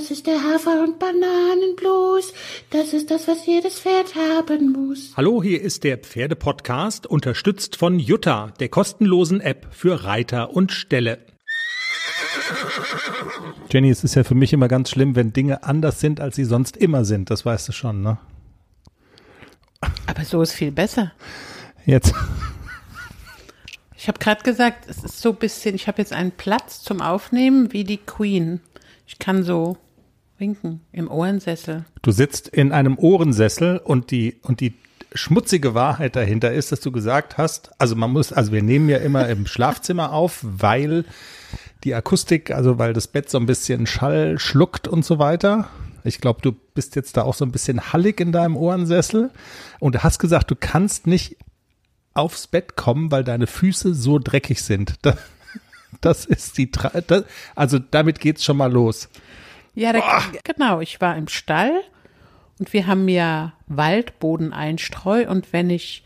Das ist der Hafer- und Bananenblues. Das ist das, was jedes Pferd haben muss. Hallo, hier ist der Pferdepodcast, unterstützt von Jutta, der kostenlosen App für Reiter und Ställe. Jenny, es ist ja für mich immer ganz schlimm, wenn Dinge anders sind, als sie sonst immer sind. Das weißt du schon, ne? Aber so ist viel besser. Jetzt. Ich habe gerade gesagt, es ist so ein bisschen, ich habe jetzt einen Platz zum Aufnehmen wie die Queen. Ich kann so winken im Ohrensessel. Du sitzt in einem Ohrensessel und die, und die schmutzige Wahrheit dahinter ist, dass du gesagt hast, also man muss, also wir nehmen ja immer im Schlafzimmer auf, weil die Akustik, also weil das Bett so ein bisschen Schall schluckt und so weiter. Ich glaube, du bist jetzt da auch so ein bisschen hallig in deinem Ohrensessel und hast gesagt, du kannst nicht aufs Bett kommen, weil deine Füße so dreckig sind. Das, das ist die, das, also damit geht's schon mal los. Ja, da, genau. Ich war im Stall und wir haben ja Waldbodeneinstreu und wenn ich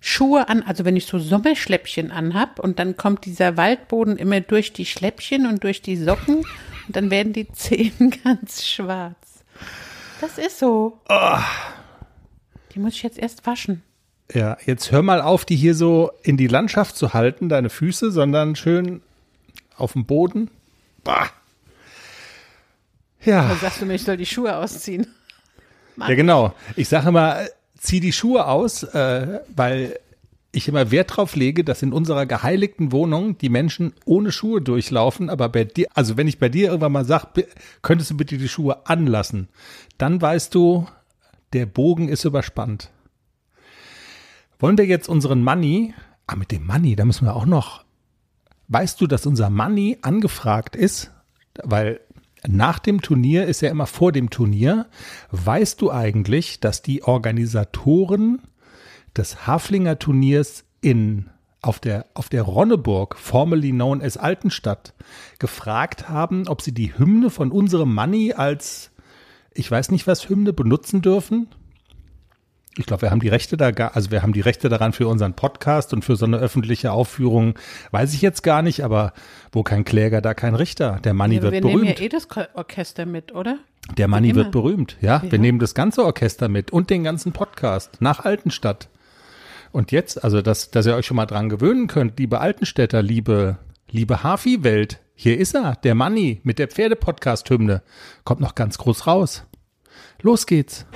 Schuhe an, also wenn ich so Sommerschläppchen anhab und dann kommt dieser Waldboden immer durch die Schläppchen und durch die Socken und dann werden die Zehen ganz schwarz. Das ist so. Oh. Die muss ich jetzt erst waschen. Ja, jetzt hör mal auf, die hier so in die Landschaft zu halten, deine Füße, sondern schön auf dem Boden. Bah. Ja. Dann sagst du mir, ich soll die Schuhe ausziehen. Mann. Ja, genau. Ich sage immer, zieh die Schuhe aus, äh, weil ich immer Wert drauf lege, dass in unserer geheiligten Wohnung die Menschen ohne Schuhe durchlaufen, aber bei dir, also wenn ich bei dir irgendwann mal sage, könntest du bitte die Schuhe anlassen, dann weißt du, der Bogen ist überspannt. Wollen wir jetzt unseren Money, ah, mit dem Money, da müssen wir auch noch, weißt du, dass unser Money angefragt ist? Weil nach dem Turnier ist ja immer vor dem Turnier. Weißt du eigentlich, dass die Organisatoren des Haflinger Turniers in auf der, auf der Ronneburg, formerly known as Altenstadt, gefragt haben, ob sie die Hymne von unserem Money als, ich weiß nicht was, Hymne benutzen dürfen? Ich glaube, wir haben die Rechte da, also wir haben die Rechte daran für unseren Podcast und für so eine öffentliche Aufführung, weiß ich jetzt gar nicht, aber wo kein Kläger, da kein Richter. Der Money ja, wird wir berühmt. Wir nehmen ja eh das Orchester mit, oder? Der Money wird berühmt, ja. ja. Wir nehmen das ganze Orchester mit und den ganzen Podcast nach Altenstadt. Und jetzt, also dass, dass ihr euch schon mal dran gewöhnen könnt, liebe Altenstädter, liebe, liebe Hafi-Welt, hier ist er, der Money mit der Pferde-Podcast-Hymne. Kommt noch ganz groß raus. Los geht's.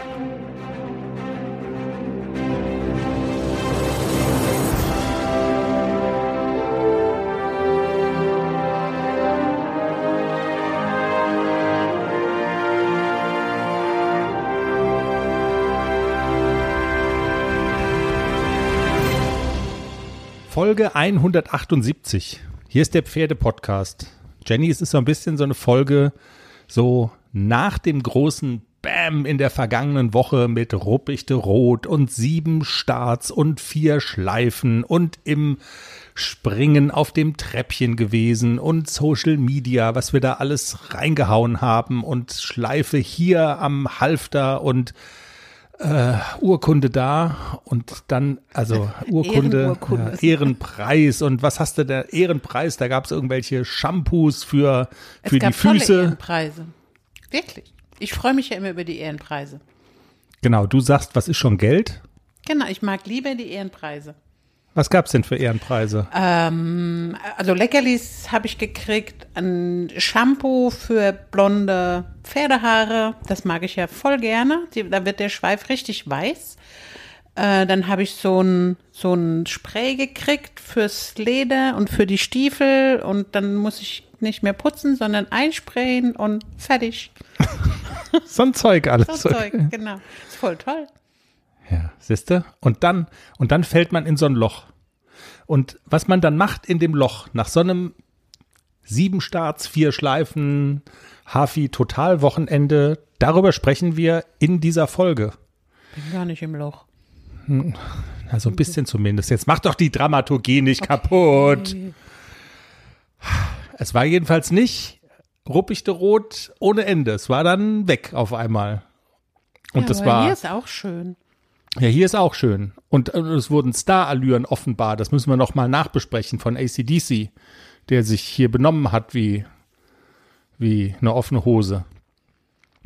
Folge 178. Hier ist der Pferde-Podcast. Jenny, es ist so ein bisschen so eine Folge so nach dem großen Bam in der vergangenen Woche mit Ruppichte Rot und sieben Starts und vier Schleifen und im Springen auf dem Treppchen gewesen und Social Media, was wir da alles reingehauen haben und Schleife hier am Halfter und äh, Urkunde da und dann, also Urkunde, ja, Ehrenpreis und was hast du da? Ehrenpreis, da gab es irgendwelche Shampoos für, für es gab die Füße. Tolle Ehrenpreise. Wirklich. Ich freue mich ja immer über die Ehrenpreise. Genau, du sagst, was ist schon Geld? Genau, ich mag lieber die Ehrenpreise. Was gab's denn für Ehrenpreise? Ähm, also Leckerlis habe ich gekriegt, ein Shampoo für blonde Pferdehaare, das mag ich ja voll gerne. Die, da wird der Schweif richtig weiß. Äh, dann habe ich so ein, so ein Spray gekriegt fürs Leder und für die Stiefel und dann muss ich nicht mehr putzen, sondern einsprayen und fertig. so ein Zeug alles. So ein Zeug, genau. Ist voll toll. Ja, siehste? Und dann, und dann fällt man in so ein Loch. Und was man dann macht in dem Loch, nach so einem sieben Starts, vier Schleifen, Hafi Total Wochenende, darüber sprechen wir in dieser Folge. Bin gar nicht im Loch. Hm, also ein bisschen zumindest. Jetzt macht doch die Dramaturgie nicht okay. kaputt. Es war jedenfalls nicht ruppichte Rot ohne Ende. Es war dann weg auf einmal. Und ja, das war. Hier ist auch schön. Ja, hier ist auch schön. Und äh, es wurden Star-Allüren offenbar. Das müssen wir noch mal nachbesprechen von ACDC, der sich hier benommen hat wie, wie eine offene Hose.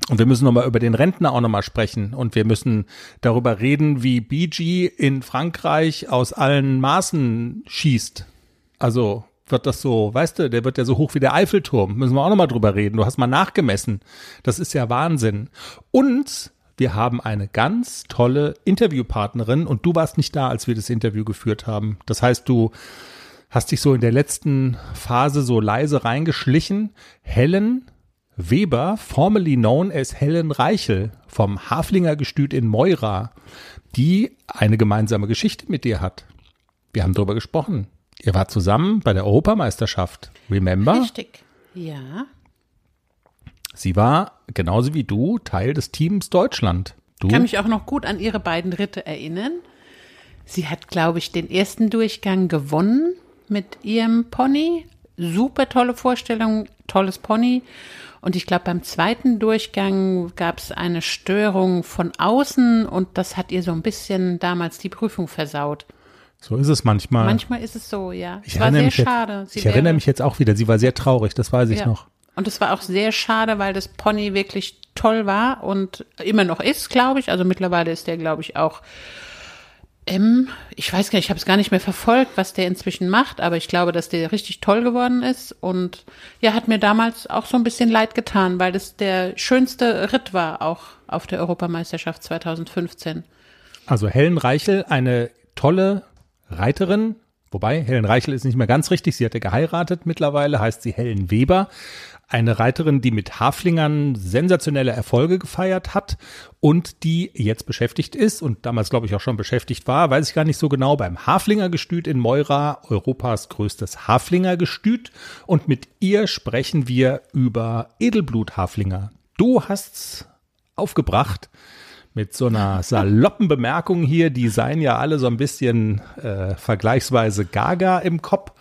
Und wir müssen nochmal über den Rentner auch nochmal sprechen. Und wir müssen darüber reden, wie BG in Frankreich aus allen Maßen schießt. Also wird das so, weißt du, der wird ja so hoch wie der Eiffelturm. Müssen wir auch nochmal drüber reden. Du hast mal nachgemessen. Das ist ja Wahnsinn. Und wir haben eine ganz tolle Interviewpartnerin und du warst nicht da, als wir das Interview geführt haben. Das heißt, du hast dich so in der letzten Phase so leise reingeschlichen. Helen Weber, formerly known as Helen Reichel vom Haflinger Gestüt in Moira, die eine gemeinsame Geschichte mit dir hat. Wir haben darüber gesprochen. Ihr wart zusammen bei der Europameisterschaft. Remember? Richtig. Ja. Sie war genauso wie du Teil des Teams Deutschland. Du? Ich kann mich auch noch gut an ihre beiden Ritte erinnern. Sie hat, glaube ich, den ersten Durchgang gewonnen mit ihrem Pony. Super tolle Vorstellung, tolles Pony. Und ich glaube, beim zweiten Durchgang gab es eine Störung von außen und das hat ihr so ein bisschen damals die Prüfung versaut. So ist es manchmal. Manchmal ist es so, ja. ich es war sehr mich schade. Jetzt, ich erinnere mich jetzt auch wieder. Sie war sehr traurig, das weiß ich Ja. noch. Und es war auch sehr schade, weil das Pony wirklich toll war und immer noch ist, glaube ich. Also mittlerweile ist der, glaube ich, auch M. Ich weiß gar nicht, ich habe es gar nicht mehr verfolgt, was der inzwischen macht, aber ich glaube, dass der richtig toll geworden ist. Und ja, hat mir damals auch so ein bisschen leid getan, weil das der schönste Ritt war, auch auf der Europameisterschaft 2015. Also Helen Reichel, eine tolle Reiterin. Wobei, Helen Reichel ist nicht mehr ganz richtig. Sie hatte geheiratet mittlerweile, heißt sie Helen Weber. Eine Reiterin, die mit Haflingern sensationelle Erfolge gefeiert hat und die jetzt beschäftigt ist und damals, glaube ich, auch schon beschäftigt war, weiß ich gar nicht so genau, beim Haflingergestüt in Moira, Europas größtes Haflingergestüt. Und mit ihr sprechen wir über Edelblut-Haflinger. Du hast's aufgebracht mit so einer saloppen Bemerkung hier, die seien ja alle so ein bisschen äh, vergleichsweise gaga im Kopf.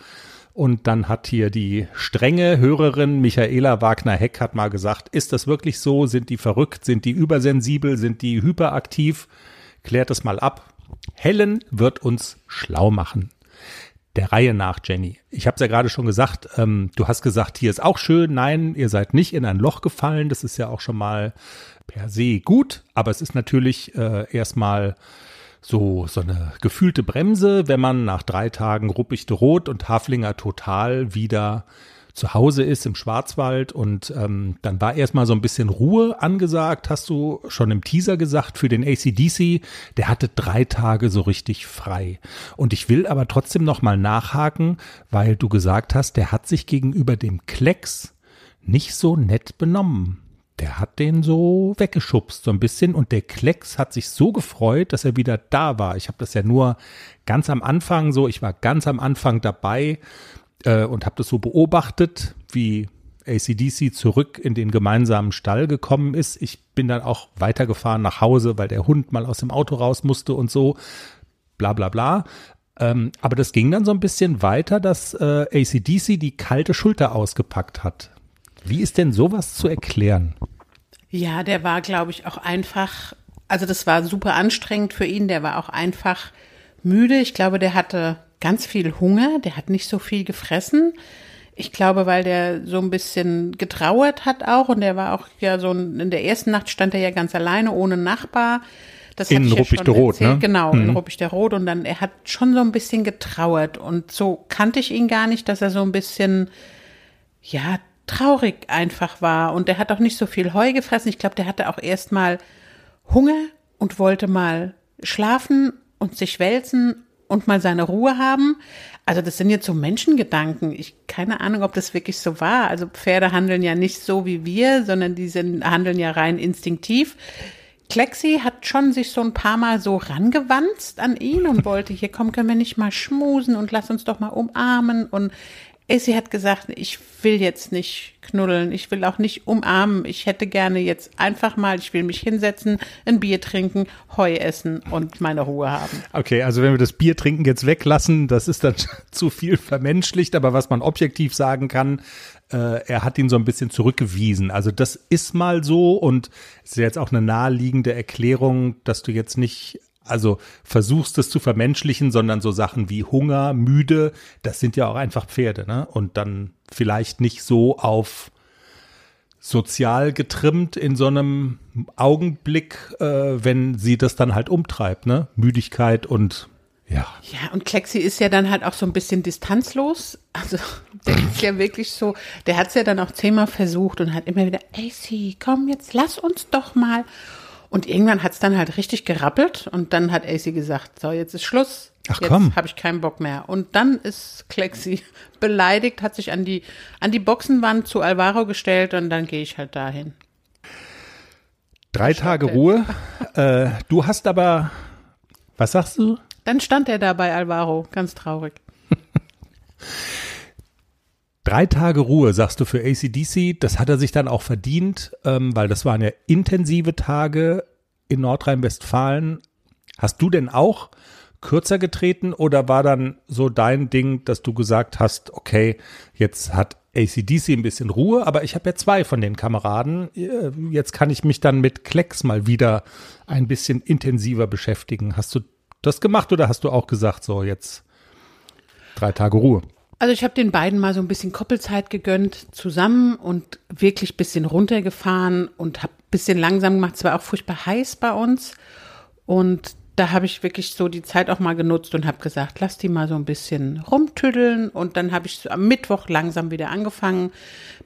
Und dann hat hier die strenge Hörerin Michaela Wagner-Heck hat mal gesagt, ist das wirklich so? Sind die verrückt? Sind die übersensibel? Sind die hyperaktiv? Klärt es mal ab. Helen wird uns schlau machen. Der Reihe nach, Jenny. Ich habe es ja gerade schon gesagt, ähm, du hast gesagt, hier ist auch schön. Nein, ihr seid nicht in ein Loch gefallen. Das ist ja auch schon mal per se gut, aber es ist natürlich äh, erstmal so, so eine gefühlte Bremse, wenn man nach drei Tagen Ruppichte Rot und Haflinger total wieder zu Hause ist im Schwarzwald und ähm, dann war erstmal so ein bisschen Ruhe angesagt, hast du schon im Teaser gesagt, für den ACDC, der hatte drei Tage so richtig frei. Und ich will aber trotzdem nochmal nachhaken, weil du gesagt hast, der hat sich gegenüber dem Klecks nicht so nett benommen. Der hat den so weggeschubst so ein bisschen und der Klecks hat sich so gefreut, dass er wieder da war. Ich habe das ja nur ganz am Anfang so, ich war ganz am Anfang dabei äh, und habe das so beobachtet, wie ACDC zurück in den gemeinsamen Stall gekommen ist. Ich bin dann auch weitergefahren nach Hause, weil der Hund mal aus dem Auto raus musste und so, bla bla bla. Ähm, aber das ging dann so ein bisschen weiter, dass äh, ACDC die kalte Schulter ausgepackt hat. Wie ist denn sowas zu erklären? Ja, der war, glaube ich, auch einfach, also das war super anstrengend für ihn, der war auch einfach müde. Ich glaube, der hatte ganz viel Hunger, der hat nicht so viel gefressen. Ich glaube, weil der so ein bisschen getrauert hat auch und der war auch ja so ein- in der ersten Nacht stand er ja ganz alleine ohne Nachbar. Das In ja Ruppichteroth, erzählt. ne? Genau, in Mhm. Ruppichteroth und dann er hat schon so ein bisschen getrauert und so kannte ich ihn gar nicht, dass er so ein bisschen ja, traurig einfach war. Und der hat auch nicht so viel Heu gefressen. Ich glaube, der hatte auch erst mal Hunger und wollte mal schlafen und sich wälzen und mal seine Ruhe haben. Also das sind jetzt so Menschengedanken. Ich keine Ahnung, ob das wirklich so war. Also Pferde handeln ja nicht so wie wir, sondern die sind, handeln ja rein instinktiv. Klexi hat schon sich so ein paar Mal so rangewanzt an ihn und wollte, hier komm, können wir nicht mal schmusen und lass uns doch mal umarmen. Und Essie hat gesagt, ich will jetzt nicht knuddeln, ich will auch nicht umarmen. Ich hätte gerne jetzt einfach mal, ich will mich hinsetzen, ein Bier trinken, Heu essen und meine Ruhe haben. Okay, also wenn wir das Bier trinken jetzt weglassen, das ist dann zu viel vermenschlicht, aber was man objektiv sagen kann, äh, er hat ihn so ein bisschen zurückgewiesen. Also das ist mal so und es ist jetzt auch eine naheliegende Erklärung, dass du jetzt nicht also versuchst es zu vermenschlichen, sondern so Sachen wie Hunger, müde, das sind ja auch einfach Pferde, ne? Und dann vielleicht nicht so auf sozial getrimmt in so einem Augenblick, äh, wenn sie das dann halt umtreibt, ne? Müdigkeit und ja. Ja, und Klexi ist ja dann halt auch so ein bisschen distanzlos. Also der ist ja wirklich so, der hat es ja dann auch zehnmal versucht und hat immer wieder, AC, komm, jetzt lass uns doch mal. Und irgendwann hat es dann halt richtig gerappelt und dann hat AC gesagt, so, jetzt ist Schluss. Ach, jetzt komm. habe ich keinen Bock mehr. Und dann ist Klexi beleidigt, hat sich an die, an die Boxenwand zu Alvaro gestellt und dann gehe ich halt dahin. Drei Tage Ruhe. Äh, du hast aber, was sagst du? Dann stand er da bei Alvaro, ganz traurig. Drei Tage Ruhe, sagst du für ACDC. Das hat er sich dann auch verdient, ähm, weil das waren ja intensive Tage in Nordrhein-Westfalen. Hast du denn auch kürzer getreten oder war dann so dein Ding, dass du gesagt hast, okay, jetzt hat ACDC ein bisschen Ruhe, aber ich habe ja zwei von den Kameraden. Äh, Jetzt kann ich mich dann mit Klecks mal wieder ein bisschen intensiver beschäftigen. Hast du das gemacht oder hast du auch gesagt, so jetzt drei Tage Ruhe? Also ich habe den beiden mal so ein bisschen Koppelzeit gegönnt zusammen und wirklich bisschen runtergefahren und habe bisschen langsam gemacht. Es war auch furchtbar heiß bei uns. Und da habe ich wirklich so die Zeit auch mal genutzt und habe gesagt, lass die mal so ein bisschen rumtüddeln und dann habe ich so am Mittwoch langsam wieder angefangen,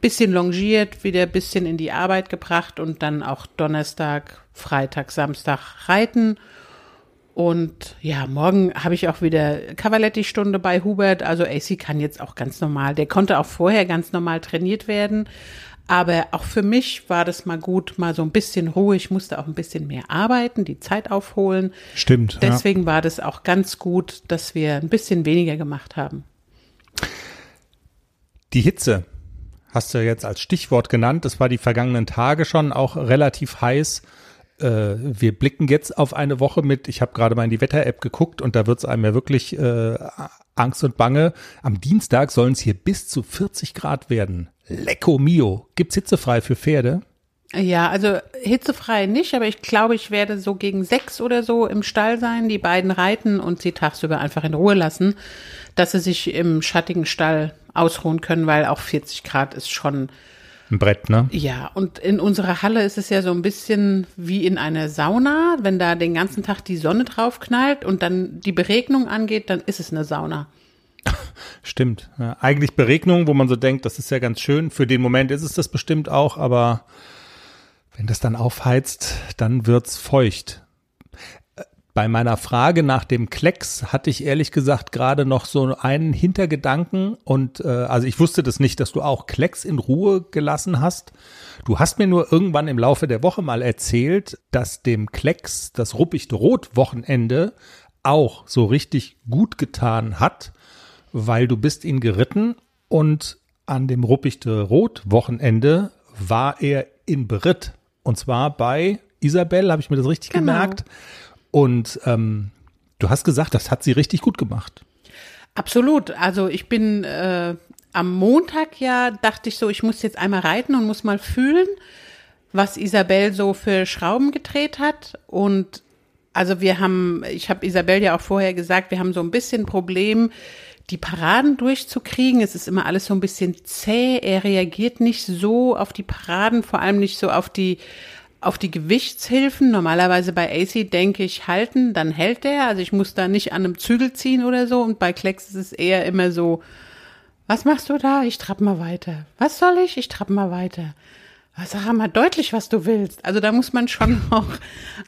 bisschen longiert, wieder ein bisschen in die Arbeit gebracht und dann auch Donnerstag, Freitag, Samstag reiten und ja, morgen habe ich auch wieder Cavaletti-Stunde bei Hubert. Also AC kann jetzt auch ganz normal. Der konnte auch vorher ganz normal trainiert werden. Aber auch für mich war das mal gut, mal so ein bisschen Ruhe. Ich musste auch ein bisschen mehr arbeiten, die Zeit aufholen. Stimmt. ja. Deswegen war das auch ganz gut, dass wir ein bisschen weniger gemacht haben. Die Hitze hast du jetzt als Stichwort genannt. Das war die vergangenen Tage schon auch relativ heiß. Äh, wir blicken jetzt auf eine Woche mit, ich habe gerade mal in die Wetter-App geguckt und da wird es einem ja wirklich äh, Angst und Bange. Am Dienstag sollen es hier bis zu 40 Grad werden. Lecco mio. Gibt's hitzefrei für Pferde? Ja, also hitzefrei nicht, aber ich glaube, ich werde so gegen sechs oder so im Stall sein, die beiden reiten und sie tagsüber einfach in Ruhe lassen, dass sie sich im schattigen Stall ausruhen können, weil auch 40 Grad ist schon Ein Brett, ne? Ja, und in unserer Halle ist es ja so ein bisschen wie in einer Sauna. Wenn da den ganzen Tag die Sonne drauf knallt und dann die Beregnung angeht, dann ist es eine Sauna. Stimmt. Ja, eigentlich Beregnung, wo man so denkt, das ist ja ganz schön. Für den Moment ist es das bestimmt auch, aber wenn das dann aufheizt, dann wird's feucht. Bei meiner Frage nach dem Klecks hatte ich ehrlich gesagt gerade noch so einen Hintergedanken und äh, also ich wusste das nicht, dass du auch Klecks in Ruhe gelassen hast. Du hast mir nur irgendwann im Laufe der Woche mal erzählt, dass dem Klecks das Ruppichte Rot Wochenende auch so richtig gut getan hat, weil du bist ihn geritten und an dem Ruppichte Rot Wochenende war er in Beritt und zwar bei Isabel, habe ich mir das richtig Genau. gemerkt. Und ähm, du hast gesagt, das hat sie richtig gut gemacht. Absolut. Also ich bin äh, am Montag ja, dachte ich so, ich muss jetzt einmal reiten und muss mal fühlen, was Isabel so für Schrauben gedreht hat. Und also wir haben, ich habe Isabel ja auch vorher gesagt, wir haben so ein bisschen Problem, die Paraden durchzukriegen. Es ist immer alles so ein bisschen zäh. Er reagiert nicht so auf die Paraden, vor allem nicht so auf die auf die Gewichtshilfen. Normalerweise bei AC denke ich halten, dann hält der. Also ich muss da nicht an einem Zügel ziehen oder so. Und bei Klecks ist es eher immer so, was machst du da? Ich trapp mal weiter. Was soll ich? Ich trapp mal weiter. Sag mal deutlich, was du willst. Also da muss man schon auch,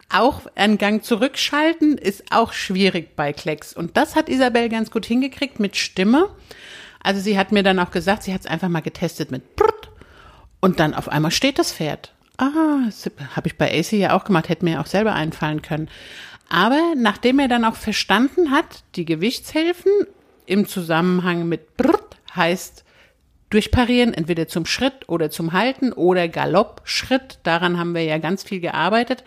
auch einen Gang zurückschalten, ist auch schwierig bei Klecks. Und das hat Isabel ganz gut hingekriegt mit Stimme. Also sie hat mir dann auch gesagt, sie hat es einfach mal getestet mit Brut. Und dann auf einmal steht das Pferd. Ah, habe ich bei AC ja auch gemacht, hätte mir auch selber einfallen können. Aber nachdem er dann auch verstanden hat, die Gewichtshilfen im Zusammenhang mit Brut heißt durchparieren, entweder zum Schritt oder zum Halten oder Galoppschritt, daran haben wir ja ganz viel gearbeitet,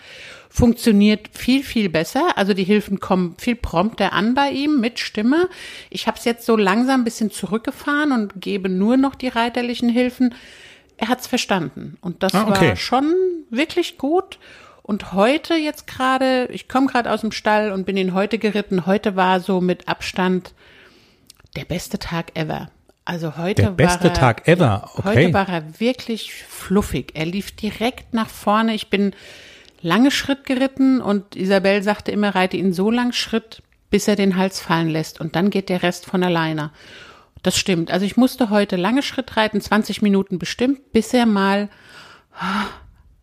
funktioniert viel, viel besser. Also die Hilfen kommen viel prompter an bei ihm mit Stimme. Ich habe es jetzt so langsam ein bisschen zurückgefahren und gebe nur noch die reiterlichen Hilfen. Er hat es verstanden und das Ah, okay. war schon wirklich gut. Und heute jetzt gerade, ich komme gerade aus dem Stall und bin ihn heute geritten. Heute war so mit Abstand der beste Tag ever. Also heute Der beste war er, Tag ever, okay. Heute war er wirklich fluffig. Er lief direkt nach vorne. Ich bin lange Schritt geritten und Isabel sagte immer, reite ihn so lang Schritt, bis er den Hals fallen lässt und dann geht der Rest von alleine. Das stimmt. Also ich musste heute lange Schritt reiten, 20 Minuten bestimmt, bis er mal ah,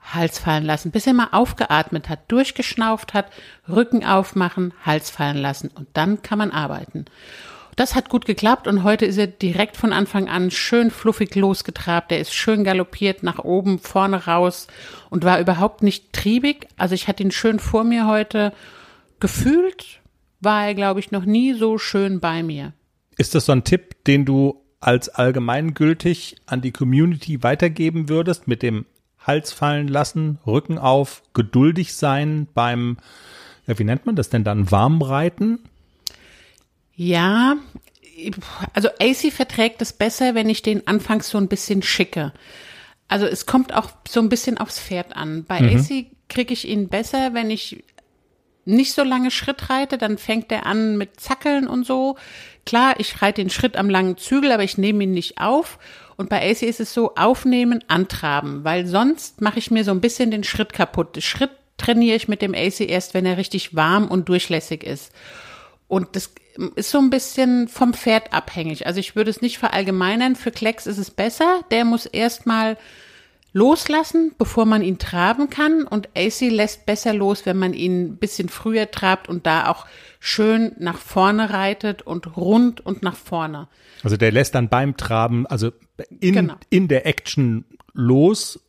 Hals fallen lassen, bis er mal aufgeatmet hat, durchgeschnauft hat, Rücken aufmachen, Hals fallen lassen und dann kann man arbeiten. Das hat gut geklappt und heute ist er direkt von Anfang an schön fluffig losgetrabt. Er ist schön galoppiert nach oben, vorne raus und war überhaupt nicht triebig. Also ich hatte ihn schön vor mir heute gefühlt, war er, glaube ich, noch nie so schön bei mir. Ist das so ein Tipp, den du als allgemeingültig an die Community weitergeben würdest, mit dem Hals fallen lassen, Rücken auf, geduldig sein beim, ja, wie nennt man das denn dann, Warmreiten? Ja, also AC verträgt es besser, wenn ich den anfangs so ein bisschen schicke. Also es kommt auch so ein bisschen aufs Pferd an. Bei Mhm. AC kriege ich ihn besser, wenn ich nicht so lange Schritt reite, dann fängt er an mit Zackeln und so. Klar, ich reite den Schritt am langen Zügel, aber ich nehme ihn nicht auf. Und bei AC ist es so, aufnehmen, antraben, weil sonst mache ich mir so ein bisschen den Schritt kaputt. Den Schritt trainiere ich mit dem AC erst, wenn er richtig warm und durchlässig ist. Und das ist so ein bisschen vom Pferd abhängig. Also ich würde es nicht verallgemeinern. Für Klecks ist es besser. Der muss erstmal loslassen, bevor man ihn traben kann. Und AC lässt besser los, wenn man ihn ein bisschen früher trabt und da auch schön nach vorne reitet und rund und nach vorne. Also der lässt dann beim Traben, also in, Genau. in der Action los.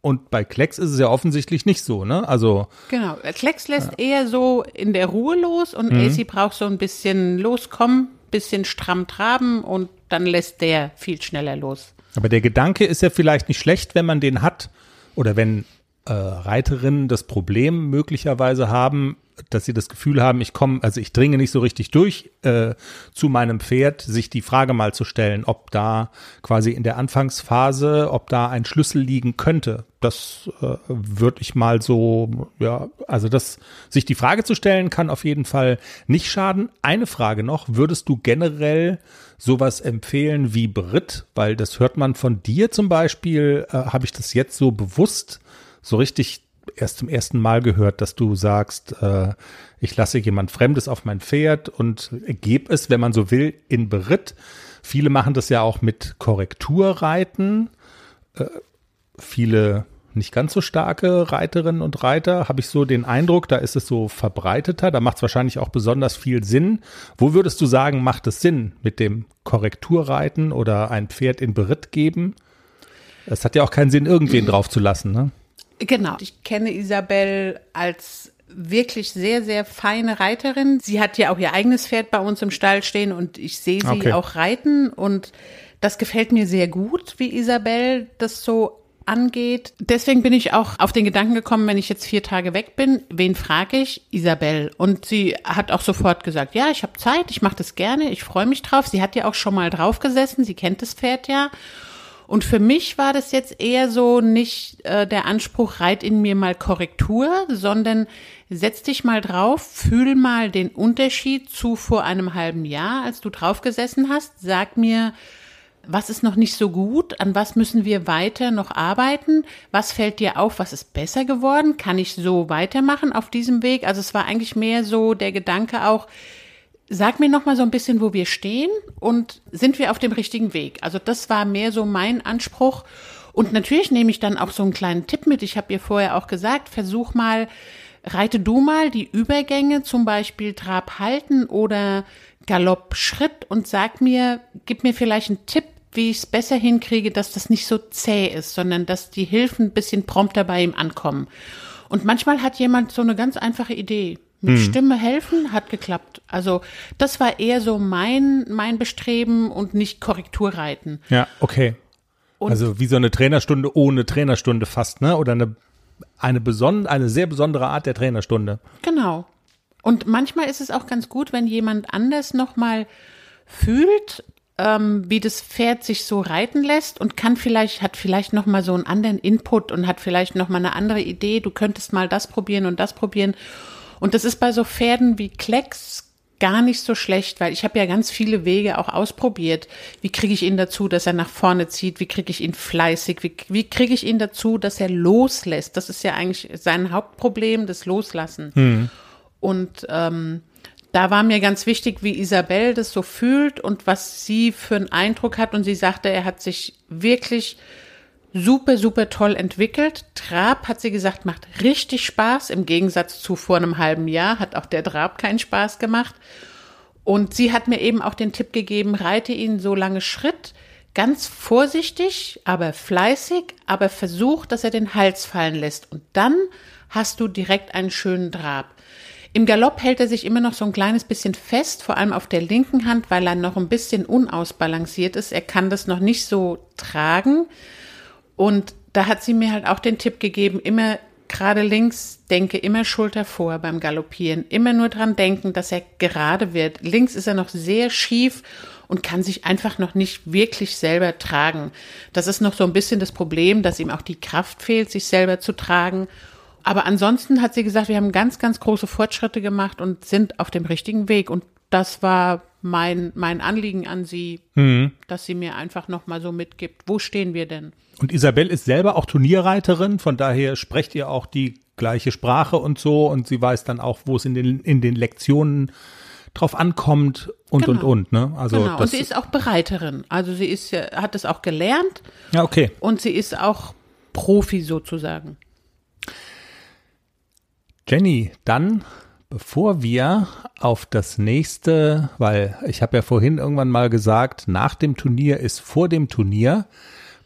Und bei Klecks ist es ja offensichtlich nicht so, ne? Also, Genau. Klecks lässt eher so in der Ruhe los und AC braucht so ein bisschen loskommen, bisschen stramm traben und dann lässt der viel schneller los. Aber der Gedanke ist ja vielleicht nicht schlecht, wenn man den hat oder wenn äh, Reiterinnen das Problem möglicherweise haben, dass sie das Gefühl haben, ich komme, also ich dringe nicht so richtig durch äh, zu meinem Pferd, sich die Frage mal zu stellen, ob da quasi in der Anfangsphase, ob da ein Schlüssel liegen könnte. Das äh, würde ich mal so, ja, also das, sich die Frage zu stellen, kann auf jeden Fall nicht schaden. Eine Frage noch, würdest du generell sowas empfehlen wie Brit? Weil das hört man von dir zum Beispiel, äh, habe ich das jetzt so bewusst, so richtig erst zum ersten Mal gehört, dass du sagst, äh, ich lasse jemand Fremdes auf mein Pferd und gebe es, wenn man so will, in Beritt. Viele machen das ja auch mit Korrekturreiten. Äh, viele nicht ganz so starke Reiterinnen und Reiter, habe ich so den Eindruck, da ist es so verbreiteter, da macht es wahrscheinlich auch besonders viel Sinn. Wo würdest du sagen, macht es Sinn mit dem Korrekturreiten oder ein Pferd in Beritt geben? Es hat ja auch keinen Sinn, irgendwen drauf zu lassen, ne? Genau. Ich kenne Isabel als wirklich sehr, sehr feine Reiterin. Sie hat ja auch ihr eigenes Pferd bei uns im Stall stehen und ich sehe sie Okay. auch reiten und das gefällt mir sehr gut, wie Isabel das so angeht. Deswegen bin ich auch auf den Gedanken gekommen, wenn ich jetzt vier Tage weg bin, wen frage ich? Isabel. Und sie hat auch sofort gesagt, ja, ich habe Zeit, ich mache das gerne, ich freue mich drauf. Sie hat ja auch schon mal drauf gesessen, sie kennt das Pferd ja. Und für mich war das jetzt eher so nicht äh, der Anspruch, reit in mir mal Korrektur, sondern setz dich mal drauf, fühl mal den Unterschied zu vor einem halben Jahr, als du drauf gesessen hast. Sag mir, was ist noch nicht so gut? An was müssen wir weiter noch arbeiten? Was fällt dir auf? Was ist besser geworden? Kann ich so weitermachen auf diesem Weg? Also es war eigentlich mehr so der Gedanke auch, Sag mir noch mal so ein bisschen, wo wir stehen und sind wir auf dem richtigen Weg? Also das war mehr so mein Anspruch. Und natürlich nehme ich dann auch so einen kleinen Tipp mit. Ich habe ihr vorher auch gesagt, versuch mal, reite du mal die Übergänge, zum Beispiel Trab halten oder Galopp Schritt und sag mir, gib mir vielleicht einen Tipp, wie ich es besser hinkriege, dass das nicht so zäh ist, sondern dass die Hilfen ein bisschen prompter bei ihm ankommen. Und manchmal hat jemand so eine ganz einfache Idee. Mit Stimme helfen hat geklappt. Also das war eher so mein, mein Bestreben und nicht Korrekturreiten. Ja, okay. Und- also wie so eine Trainerstunde ohne Trainerstunde fast, ne? Oder eine, eine, beson eine sehr besondere Art der Trainerstunde. Genau. Und manchmal ist es auch ganz gut, wenn jemand anders nochmal fühlt, ähm, wie das Pferd sich so reiten lässt und kann vielleicht, hat vielleicht nochmal so einen anderen Input und hat vielleicht nochmal eine andere Idee. Du könntest mal das probieren und das probieren. Und das ist bei so Pferden wie Klecks gar nicht so schlecht, weil ich habe ja ganz viele Wege auch ausprobiert. Wie kriege ich ihn dazu, dass er nach vorne zieht? Wie kriege ich ihn fleißig? Wie, wie kriege ich ihn dazu, dass er loslässt? Das ist ja eigentlich sein Hauptproblem, das Loslassen. Hm. Und ähm, da war mir ganz wichtig, wie Isabel das so fühlt und was sie für einen Eindruck hat. Und sie sagte, er hat sich wirklich super, super toll entwickelt. Trab, hat sie gesagt, macht richtig Spaß. Im Gegensatz zu vor einem halben Jahr hat auch der Trab keinen Spaß gemacht. Und sie hat mir eben auch den Tipp gegeben, reite ihn so lange Schritt, ganz vorsichtig, aber fleißig, aber versuch, dass er den Hals fallen lässt. Und dann hast du direkt einen schönen Trab. Im Galopp hält er sich immer noch so ein kleines bisschen fest, vor allem auf der linken Hand, weil er noch ein bisschen unausbalanciert ist. Er kann das noch nicht so tragen. Und da hat sie mir halt auch den Tipp gegeben, immer gerade links, denke immer Schulter vor beim Galoppieren. Immer nur dran denken, dass er gerade wird. Links ist er noch sehr schief und kann sich einfach noch nicht wirklich selber tragen. Das ist noch so ein bisschen das Problem, dass ihm auch die Kraft fehlt, sich selber zu tragen. Aber ansonsten hat sie gesagt, wir haben ganz, ganz große Fortschritte gemacht und sind auf dem richtigen Weg. Und das war mein, mein Anliegen an sie, Mhm. dass sie mir einfach noch mal so mitgibt. Wo stehen wir denn? Und Isabel ist selber auch Turnierreiterin, von daher sprecht ihr auch die gleiche Sprache und so und sie weiß dann auch, wo es in den, in den Lektionen drauf ankommt und und Genau. und, ne? Also genau. Und sie ist auch Bereiterin. Also sie ist ja, hat es auch gelernt ja okay. und sie ist auch Profi sozusagen. Jenny, dann bevor wir auf das nächste, weil ich habe ja vorhin irgendwann mal gesagt, nach dem Turnier ist vor dem Turnier,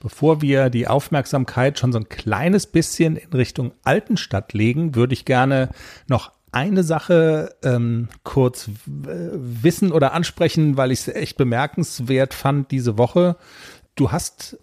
bevor wir die Aufmerksamkeit schon so ein kleines bisschen in Richtung Altenstadt legen, würde ich gerne noch eine Sache ähm, kurz w- wissen oder ansprechen, weil ich es echt bemerkenswert fand diese Woche. Du hast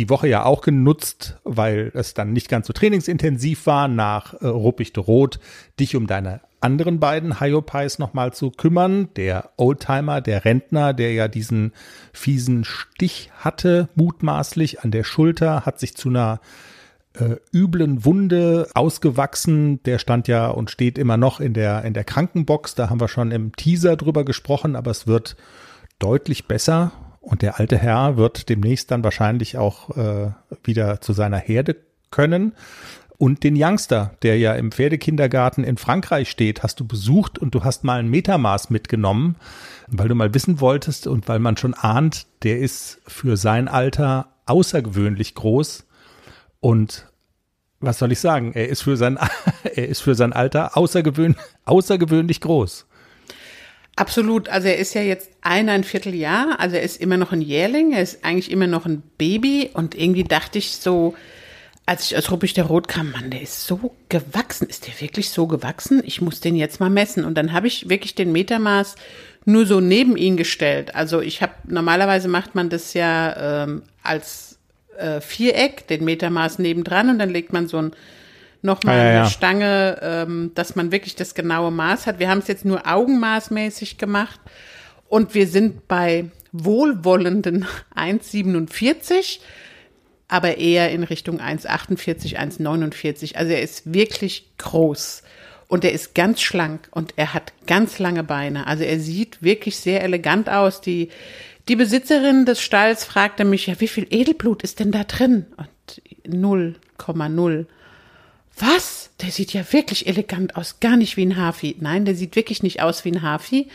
die Woche ja auch genutzt, weil es dann nicht ganz so trainingsintensiv war, nach äh, Ruppichte Rot, dich um deine anderen beiden Hyopies nochmal zu kümmern. Der Oldtimer, der Rentner, der ja diesen fiesen Stich hatte, mutmaßlich an der Schulter, hat sich zu einer äh, üblen Wunde ausgewachsen. Der stand ja und steht immer noch in der, in der Krankenbox. Da haben wir schon im Teaser drüber gesprochen, aber es wird deutlich besser. Und der alte Herr wird demnächst dann wahrscheinlich auch äh, wieder zu seiner Herde können. Und den Youngster, der ja im Pferdekindergarten in Frankreich steht, hast du besucht und du hast mal ein Metermaß mitgenommen, weil du mal wissen wolltest und weil man schon ahnt, der ist für sein Alter außergewöhnlich groß. Und was soll ich sagen? Er ist für sein, er ist für sein Alter außergewöhn, außergewöhnlich groß. Absolut. Also er ist ja jetzt eineinviertel Jahr. Also er ist immer noch ein Jährling. Er ist eigentlich immer noch ein Baby. Und irgendwie dachte ich so, als ich aus Ruppig der Rot kam, Mann, der ist so gewachsen. Ist der wirklich so gewachsen? Ich muss den jetzt mal messen. Und dann habe ich wirklich den Metermaß nur so neben ihn gestellt. Also ich habe, normalerweise macht man das ja ähm, als äh, Viereck, den Metermaß nebendran und dann legt man so ein nochmal Ah, ja, ja. eine Stange, ähm, dass man wirklich das genaue Maß hat. Wir haben es jetzt nur augenmaßmäßig gemacht und wir sind bei wohlwollenden 1,47, aber eher in Richtung 1,48, 1,49. Also er ist wirklich groß und er ist ganz schlank und er hat ganz lange Beine. Also er sieht wirklich sehr elegant aus. Die, die Besitzerin des Stalls fragte mich, ja, wie viel Edelblut ist denn da drin? Und 0,0. Was? Der sieht ja wirklich elegant aus, gar nicht wie ein Hafi. Nein, der sieht wirklich nicht aus wie ein Hafi.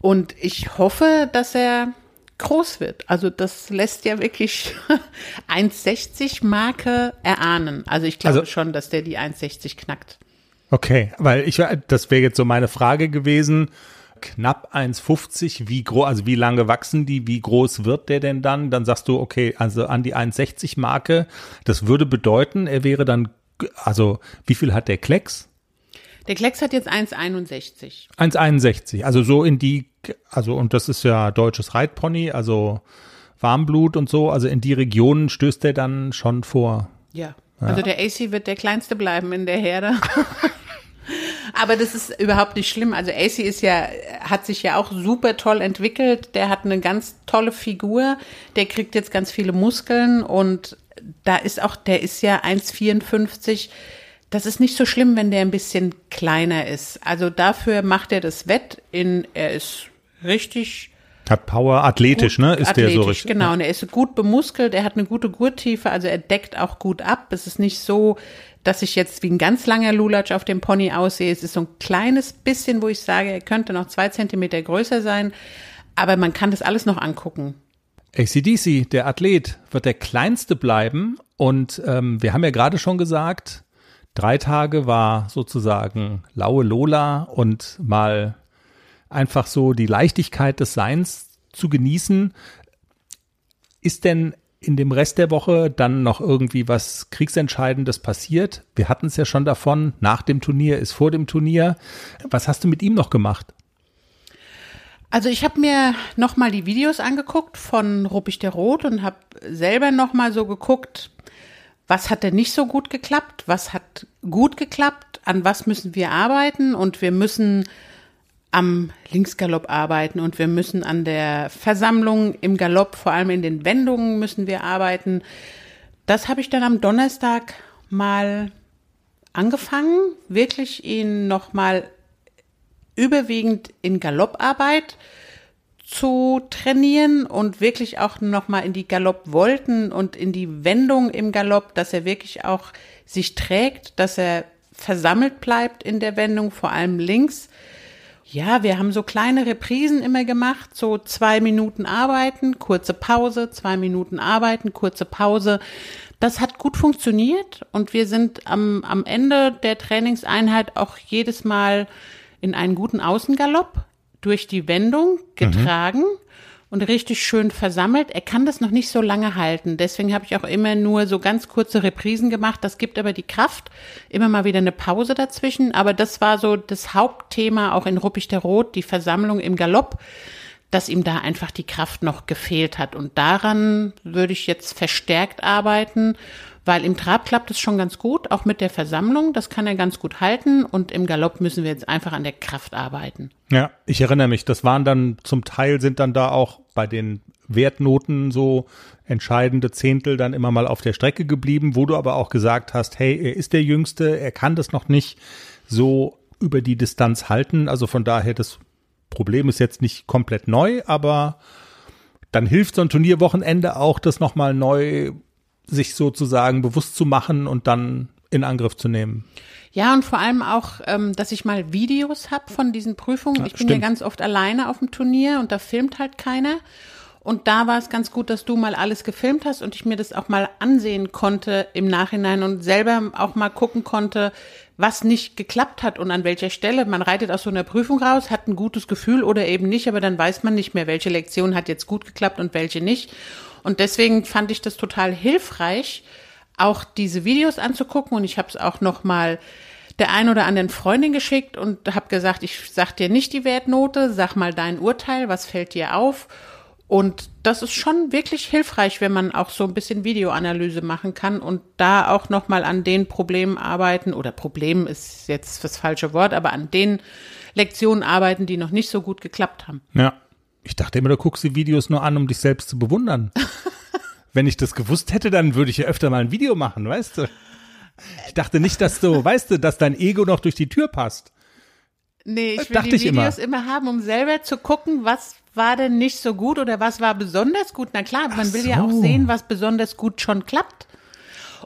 Und ich hoffe, dass er groß wird. Also das lässt ja wirklich 1,60 Marke erahnen. Also ich glaube Also- schon, dass der die 1,60 knackt. Okay, weil ich, das wäre jetzt so meine Frage gewesen. Knapp 1,50, wie groß, also wie lange wachsen die, wie groß wird der denn dann? Dann sagst du, okay, also an die 1,60 Marke, das würde bedeuten, er wäre dann, also wie viel hat der Klecks? Der Klecks hat jetzt 1,61. 1,61, also so in die, also und das ist ja deutsches Reitpony, also Warmblut und so, also in die Regionen stößt er dann schon vor. Ja. Also der AC wird der kleinste bleiben in der Herde. Aber das ist überhaupt nicht schlimm. Also AC ist ja, hat sich ja auch super toll entwickelt. Der hat eine ganz tolle Figur. Der kriegt jetzt ganz viele Muskeln und da ist auch, der ist ja 1,54. das ist nicht so schlimm, wenn der ein bisschen kleiner ist. Also dafür macht er das Wett in, er ist richtig Hat Power, athletisch, gut ne? Ist der so athletisch, richtig? Genau, und er ist gut bemuskelt, er hat eine gute Gurttiefe, also er deckt auch gut ab. Es ist nicht so, dass ich jetzt wie ein ganz langer Lulatsch auf dem Pony aussehe. Es ist so ein kleines bisschen, wo ich sage, er könnte noch zwei Zentimeter größer sein, aber man kann das alles noch angucken. ACDC, der Athlet, wird der kleinste bleiben. Und ähm, wir haben ja gerade schon gesagt, drei Tage war sozusagen laue Lola und mal einfach so die Leichtigkeit des Seins zu genießen. Ist denn in dem Rest der Woche dann noch irgendwie was Kriegsentscheidendes passiert? Wir hatten es ja schon davon, nach dem Turnier ist vor dem Turnier. Was hast du mit ihm noch gemacht? Also ich habe mir nochmal die Videos angeguckt von Ruppig der Rot und habe selber nochmal so geguckt, was hat denn nicht so gut geklappt, was hat gut geklappt, an was müssen wir arbeiten und wir müssen am Linksgalopp arbeiten und wir müssen an der Versammlung im Galopp, vor allem in den Wendungen müssen wir arbeiten. Das habe ich dann am Donnerstag mal angefangen, wirklich ihn nochmal überwiegend in Galopparbeit zu trainieren und wirklich auch nochmal in die Galoppvolten und in die Wendung im Galopp, dass er wirklich auch sich trägt, dass er versammelt bleibt in der Wendung, vor allem links. Ja, wir haben so kleine Reprisen immer gemacht, so zwei Minuten arbeiten, kurze Pause, zwei Minuten arbeiten, kurze Pause. Das hat gut funktioniert und wir sind am, am Ende der Trainingseinheit auch jedes Mal in einen guten Außengalopp durch die Wendung getragen und richtig schön versammelt. Er kann das noch nicht so lange halten. Deswegen habe ich auch immer nur so ganz kurze Reprisen gemacht. Das gibt aber die Kraft. Immer mal wieder eine Pause dazwischen. Aber das war so das Hauptthema auch in Ruppig der Rot, die Versammlung im Galopp, dass ihm da einfach die Kraft noch gefehlt hat. Und daran würde ich jetzt verstärkt arbeiten. Weil im Trab klappt es schon ganz gut, auch mit der Versammlung. Das kann er ganz gut halten. Und im Galopp müssen wir jetzt einfach an der Kraft arbeiten. Ja, ich erinnere mich, das waren dann zum Teil sind dann da auch bei den Wertnoten so entscheidende Zehntel dann immer mal auf der Strecke geblieben, wo du aber auch gesagt hast, hey, er ist der Jüngste, er kann das noch nicht so über die Distanz halten. Also von daher, das Problem ist jetzt nicht komplett neu, aber dann hilft so ein Turnierwochenende auch, das nochmal neu sich sozusagen bewusst zu machen und dann in Angriff zu nehmen. Ja, und vor allem auch, ähm, dass ich mal Videos hab von diesen Prüfungen. Ja, ich bin ja stimmt. ganz oft alleine auf dem Turnier und da filmt halt keiner. Und da war es ganz gut, dass du mal alles gefilmt hast und ich mir das auch mal ansehen konnte im Nachhinein und selber auch mal gucken konnte, was nicht geklappt hat und an welcher Stelle. Man reitet aus so einer Prüfung raus, hat ein gutes Gefühl oder eben nicht, aber dann weiß man nicht mehr, welche Lektion hat jetzt gut geklappt und welche nicht. Und deswegen fand ich das total hilfreich, auch diese Videos anzugucken und ich habe es auch noch mal der ein oder anderen Freundin geschickt und habe gesagt, ich sag dir nicht die Wertnote, sag mal dein Urteil, was fällt dir auf? Und das ist schon wirklich hilfreich, wenn man auch so ein bisschen Videoanalyse machen kann und da auch noch mal an den Problemen arbeiten oder Problem ist jetzt das falsche Wort, aber an den Lektionen arbeiten, die noch nicht so gut geklappt haben. Ja. Ich dachte immer, du guckst die Videos nur an, um dich selbst zu bewundern. Wenn ich das gewusst hätte, dann würde ich ja öfter mal ein Video machen, weißt du? Ich dachte nicht, dass du, weißt du, dass dein Ego noch durch die Tür passt. Nee, ich will dachte die ich immer. Videos immer. haben, um selber zu gucken, was war denn nicht so gut oder was war besonders gut. Na klar, man will ja auch sehen, was besonders gut schon klappt.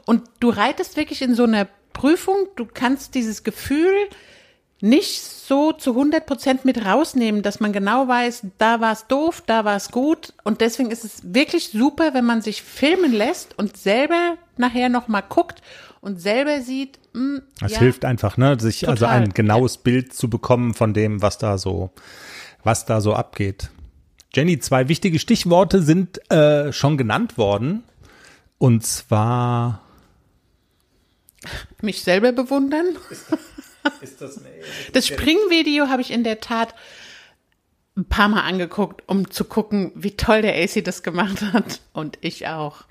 Und du reitest wirklich in so einer Prüfung, du kannst dieses Gefühl nicht so zu 100 Prozent mit rausnehmen, dass man genau weiß, da war es doof, da war es gut. Und deswegen ist es wirklich super, wenn man sich filmen lässt und selber nachher nochmal guckt und selber sieht, hm, Das ja, hilft einfach, ne, sich also Total. ein genaues Bild zu bekommen von dem, was da so, was da so abgeht. Jenny, zwei wichtige Stichworte sind äh, schon genannt worden. Und zwar mich selber bewundern. Das Springvideo habe ich in der Tat ein paar Mal angeguckt, um zu gucken, wie toll der AC das gemacht hat. Und ich auch.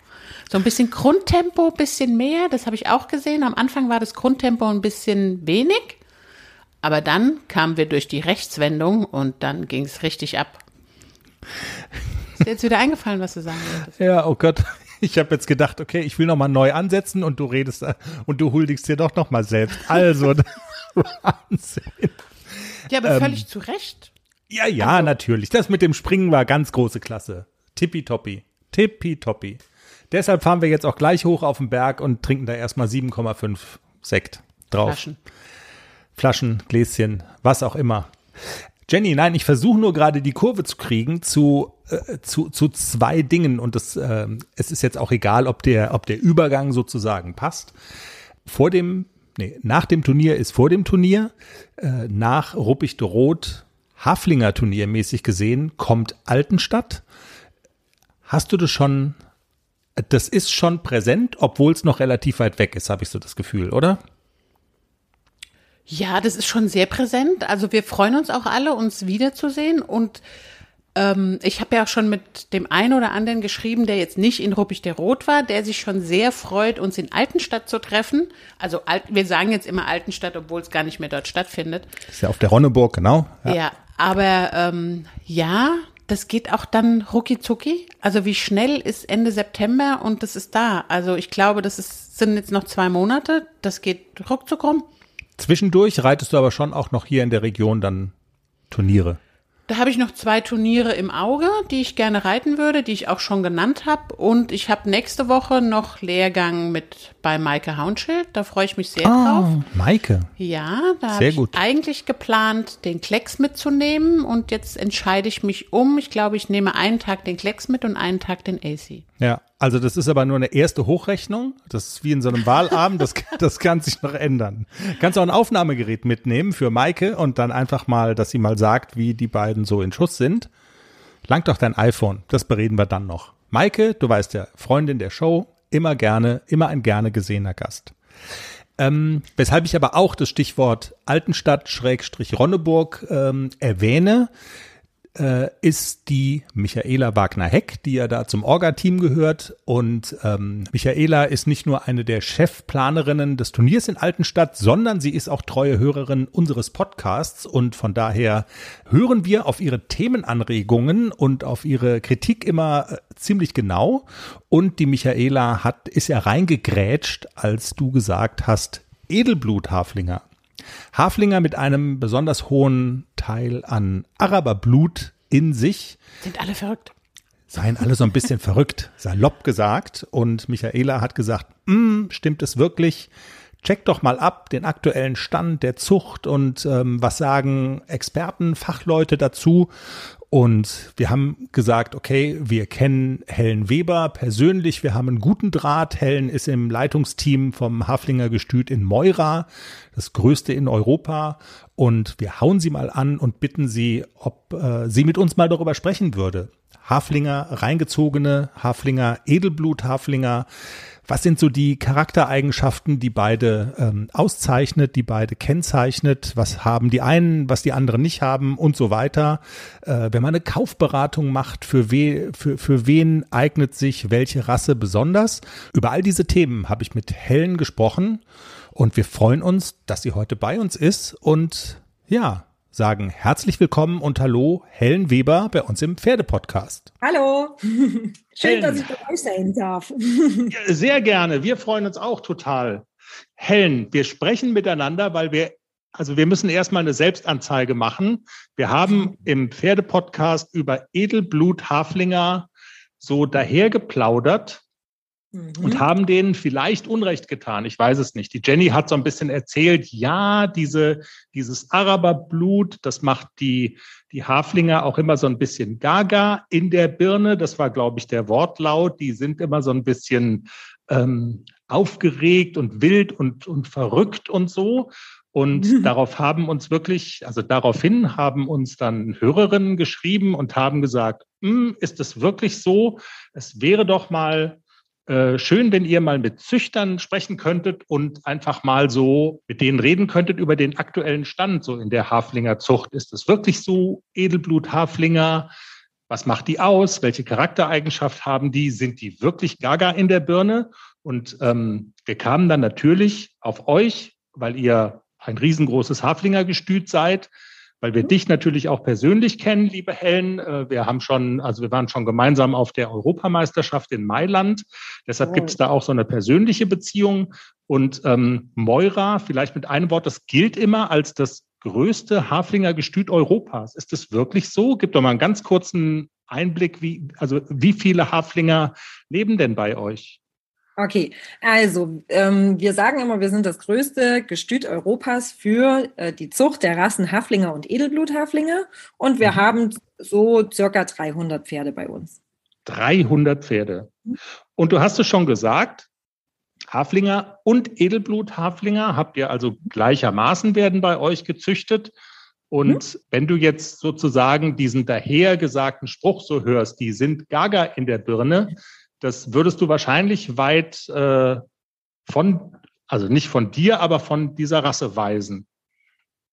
So ein bisschen Grundtempo, bisschen mehr, das habe ich auch gesehen. Am Anfang war das Grundtempo ein bisschen wenig. Aber dann kamen wir durch die Rechtswendung und dann ging es richtig ab. Ist dir jetzt wieder eingefallen, was du sagen wolltest? Ja, oh Gott. Ich habe jetzt gedacht, okay, ich will noch mal neu ansetzen und du redest und du huldigst dir doch noch mal selbst. Also Wahnsinn. Ja, aber ähm, völlig zu Recht. Ja, ja, also, natürlich. Das mit dem Springen war ganz große Klasse. Tippitoppi. Tippitoppi. Deshalb fahren wir jetzt auch gleich hoch auf den Berg und trinken da erstmal 7,5 Sekt drauf. Flaschen. Flaschen, Gläschen, was auch immer. Jenny, nein, ich versuche nur gerade die Kurve zu kriegen zu, äh, zu, zu zwei Dingen und das, äh, es ist jetzt auch egal, ob der, ob der Übergang sozusagen passt. Vor dem, nee, nach dem Turnier ist vor dem Turnier, äh, nach Rot, Haflinger Turnier mäßig gesehen, kommt Altenstadt. Hast du das schon, das ist schon präsent, obwohl es noch relativ weit weg ist, habe ich so das Gefühl, oder? Ja, das ist schon sehr präsent. Also wir freuen uns auch alle, uns wiederzusehen. Und ähm, ich habe ja auch schon mit dem einen oder anderen geschrieben, der jetzt nicht in Ruppig der Rot war, der sich schon sehr freut, uns in Altenstadt zu treffen. Also wir sagen jetzt immer Altenstadt, obwohl es gar nicht mehr dort stattfindet. ist ja auf der Ronneburg, genau. Ja, ja aber ähm, ja, das geht auch dann rucki zucki. Also wie schnell ist Ende September und das ist da. Also ich glaube, das ist, sind jetzt noch zwei Monate. Das geht ruckzuck rum. Zwischendurch reitest du aber schon auch noch hier in der Region dann Turniere. Da habe ich noch zwei Turniere im Auge, die ich gerne reiten würde, die ich auch schon genannt habe. Und ich habe nächste Woche noch Lehrgang mit bei Maike Haunschild. Da freue ich mich sehr oh, drauf. Maike. Ja, da habe ich eigentlich geplant, den Klecks mitzunehmen. Und jetzt entscheide ich mich um. Ich glaube, ich nehme einen Tag den Klecks mit und einen Tag den AC. Ja, also das ist aber nur eine erste Hochrechnung. Das ist wie in so einem Wahlabend. Das, das kann sich noch ändern. Kannst auch ein Aufnahmegerät mitnehmen für Maike und dann einfach mal, dass sie mal sagt, wie die beiden so in Schuss sind. Langt doch dein iPhone. Das bereden wir dann noch. Maike, du weißt ja, Freundin der Show, immer gerne, immer ein gerne gesehener Gast. Ähm, weshalb ich aber auch das Stichwort Altenstadt-Ronneburg ähm, erwähne äh, ist die Michaela Wagner-Heck, die ja da zum Orga-Team gehört. Und ähm, Michaela ist nicht nur eine der Chefplanerinnen des Turniers in Altenstadt, sondern sie ist auch treue Hörerin unseres Podcasts. Und von daher hören wir auf ihre Themenanregungen und auf ihre Kritik immer äh, ziemlich genau. Und die Michaela hat, ist ja reingegrätscht, als du gesagt hast, Edelblut-Haflinger. Haflinger mit einem besonders hohen Teil an Araberblut in sich. Sind alle verrückt. Seien alle so ein bisschen verrückt, salopp gesagt. Und Michaela hat gesagt, mm, stimmt es wirklich? Check doch mal ab den aktuellen Stand der Zucht und ähm, was sagen Experten, Fachleute dazu. Und wir haben gesagt, okay, wir kennen Helen Weber persönlich, wir haben einen guten Draht. Helen ist im Leitungsteam vom Haflinger Gestüt in Moira, das größte in Europa. Und wir hauen sie mal an und bitten sie, ob äh, sie mit uns mal darüber sprechen würde. Haflinger, reingezogene Haflinger, Edelblut Haflinger, was sind so die Charaktereigenschaften, die beide ähm, auszeichnet, die beide kennzeichnet? Was haben die einen, was die anderen nicht haben und so weiter? Äh, wenn man eine Kaufberatung macht, für, we, für, für wen eignet sich welche Rasse besonders? Über all diese Themen habe ich mit Helen gesprochen und wir freuen uns, dass sie heute bei uns ist und ja, sagen herzlich willkommen und hallo Helen Weber bei uns im Pferdepodcast. Hallo, schön, Helen. dass ich bei euch sein darf. Sehr gerne, wir freuen uns auch total. Helen, wir sprechen miteinander, weil wir, also wir müssen erstmal eine Selbstanzeige machen. Wir haben im Pferdepodcast über Edelblut Haflinger so dahergeplaudert mhm. und haben denen vielleicht Unrecht getan. Ich weiß es nicht. Die Jenny hat so ein bisschen erzählt, ja, diese, dieses Araberblut, das macht die, die Haflinger auch immer so ein bisschen gaga in der Birne. Das war, glaube ich, der Wortlaut. Die sind immer so ein bisschen ähm, aufgeregt und wild und, und verrückt und so. Und mhm. darauf haben uns wirklich, also daraufhin haben uns dann Hörerinnen geschrieben und haben gesagt, hm, ist es wirklich so? Es wäre doch mal äh, schön, wenn ihr mal mit Züchtern sprechen könntet und einfach mal so mit denen reden könntet über den aktuellen Stand so in der Haflinger Zucht. Ist es wirklich so Edelblut Haflinger? Was macht die aus? Welche Charaktereigenschaft haben die? Sind die wirklich gaga in der Birne? Und ähm, wir kamen dann natürlich auf euch, weil ihr ein riesengroßes Haflinger Gestüt seid, weil wir mhm. dich natürlich auch persönlich kennen, liebe Helen. Äh, wir haben schon, also wir waren schon gemeinsam auf der Europameisterschaft in Mailand. Deshalb oh. gibt es da auch so eine persönliche Beziehung. Und ähm, Moira, vielleicht mit einem Wort, das gilt immer als das größte Haflingergestüt Europas. Ist das wirklich so? Gib doch mal einen ganz kurzen Einblick, wie, also wie viele Haflinger leben denn bei euch? Okay, also ähm, wir sagen immer, wir sind das größte Gestüt Europas für äh, die Zucht der Rassen Haflinger und Edelbluthaflinger und wir mhm. haben so circa 300 Pferde bei uns. 300 Pferde. Und du hast es schon gesagt, Haflinger und Edelbluthaflinger habt ihr also gleichermaßen werden bei euch gezüchtet. Und mhm. wenn du jetzt sozusagen diesen dahergesagten Spruch so hörst, die sind gaga in der Birne, das würdest du wahrscheinlich weit äh, von, also nicht von dir, aber von dieser Rasse weisen.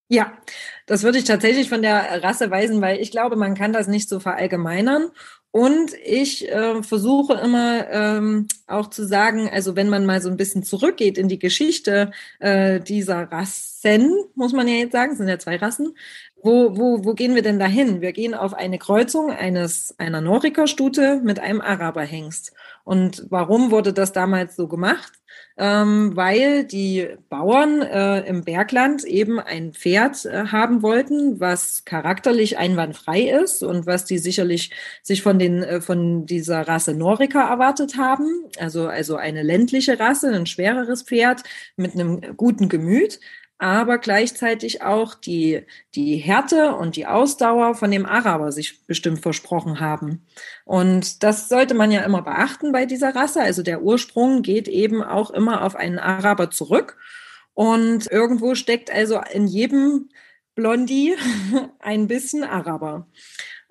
Ja, das würde ich tatsächlich von der Rasse weisen, weil ich glaube, man kann das nicht so verallgemeinern. Und ich äh, versuche immer ähm, auch zu sagen, also wenn man mal so ein bisschen zurückgeht in die Geschichte äh, dieser Rassen, muss man ja jetzt sagen, es sind ja zwei Rassen, wo, wo, wo gehen wir denn dahin? Wir gehen auf eine Kreuzung eines, einer Noriker-Stute mit einem Araberhengst. Und warum wurde das damals so gemacht? Ähm, weil die Bauern äh, im Bergland eben ein Pferd äh, haben wollten, was charakterlich einwandfrei ist und was die sicherlich sich von den äh, von dieser Rasse Noriker erwartet haben. Also also eine ländliche Rasse, ein schwereres Pferd mit einem guten Gemüt aber gleichzeitig auch die, die Härte und die Ausdauer von dem Araber sich bestimmt versprochen haben. Und das sollte man ja immer beachten bei dieser Rasse. Also der Ursprung geht eben auch immer auf einen Araber zurück. Und irgendwo steckt also in jedem Blondie ein bisschen Araber.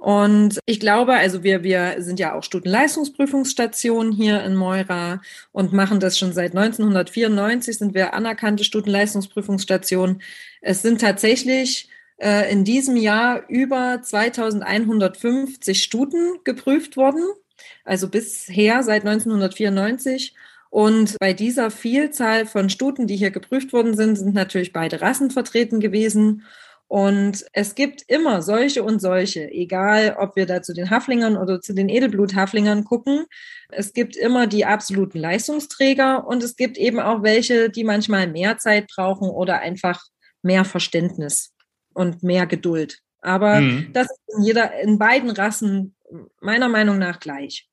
Und ich glaube, also wir, wir sind ja auch Stutenleistungsprüfungsstation hier in Moira und machen das schon seit 1994 sind wir anerkannte Stutenleistungsprüfungsstation. Es sind tatsächlich äh, in diesem Jahr über 2150 Stuten geprüft worden. Also bisher seit 1994. Und bei dieser Vielzahl von Stuten, die hier geprüft worden sind, sind natürlich beide Rassen vertreten gewesen. Und es gibt immer solche und solche, egal ob wir da zu den Haflingern oder zu den Edelbluthaflingern gucken. Es gibt immer die absoluten Leistungsträger und es gibt eben auch welche, die manchmal mehr Zeit brauchen oder einfach mehr Verständnis und mehr Geduld. Aber mhm. das ist in jeder, in beiden Rassen meiner Meinung nach gleich.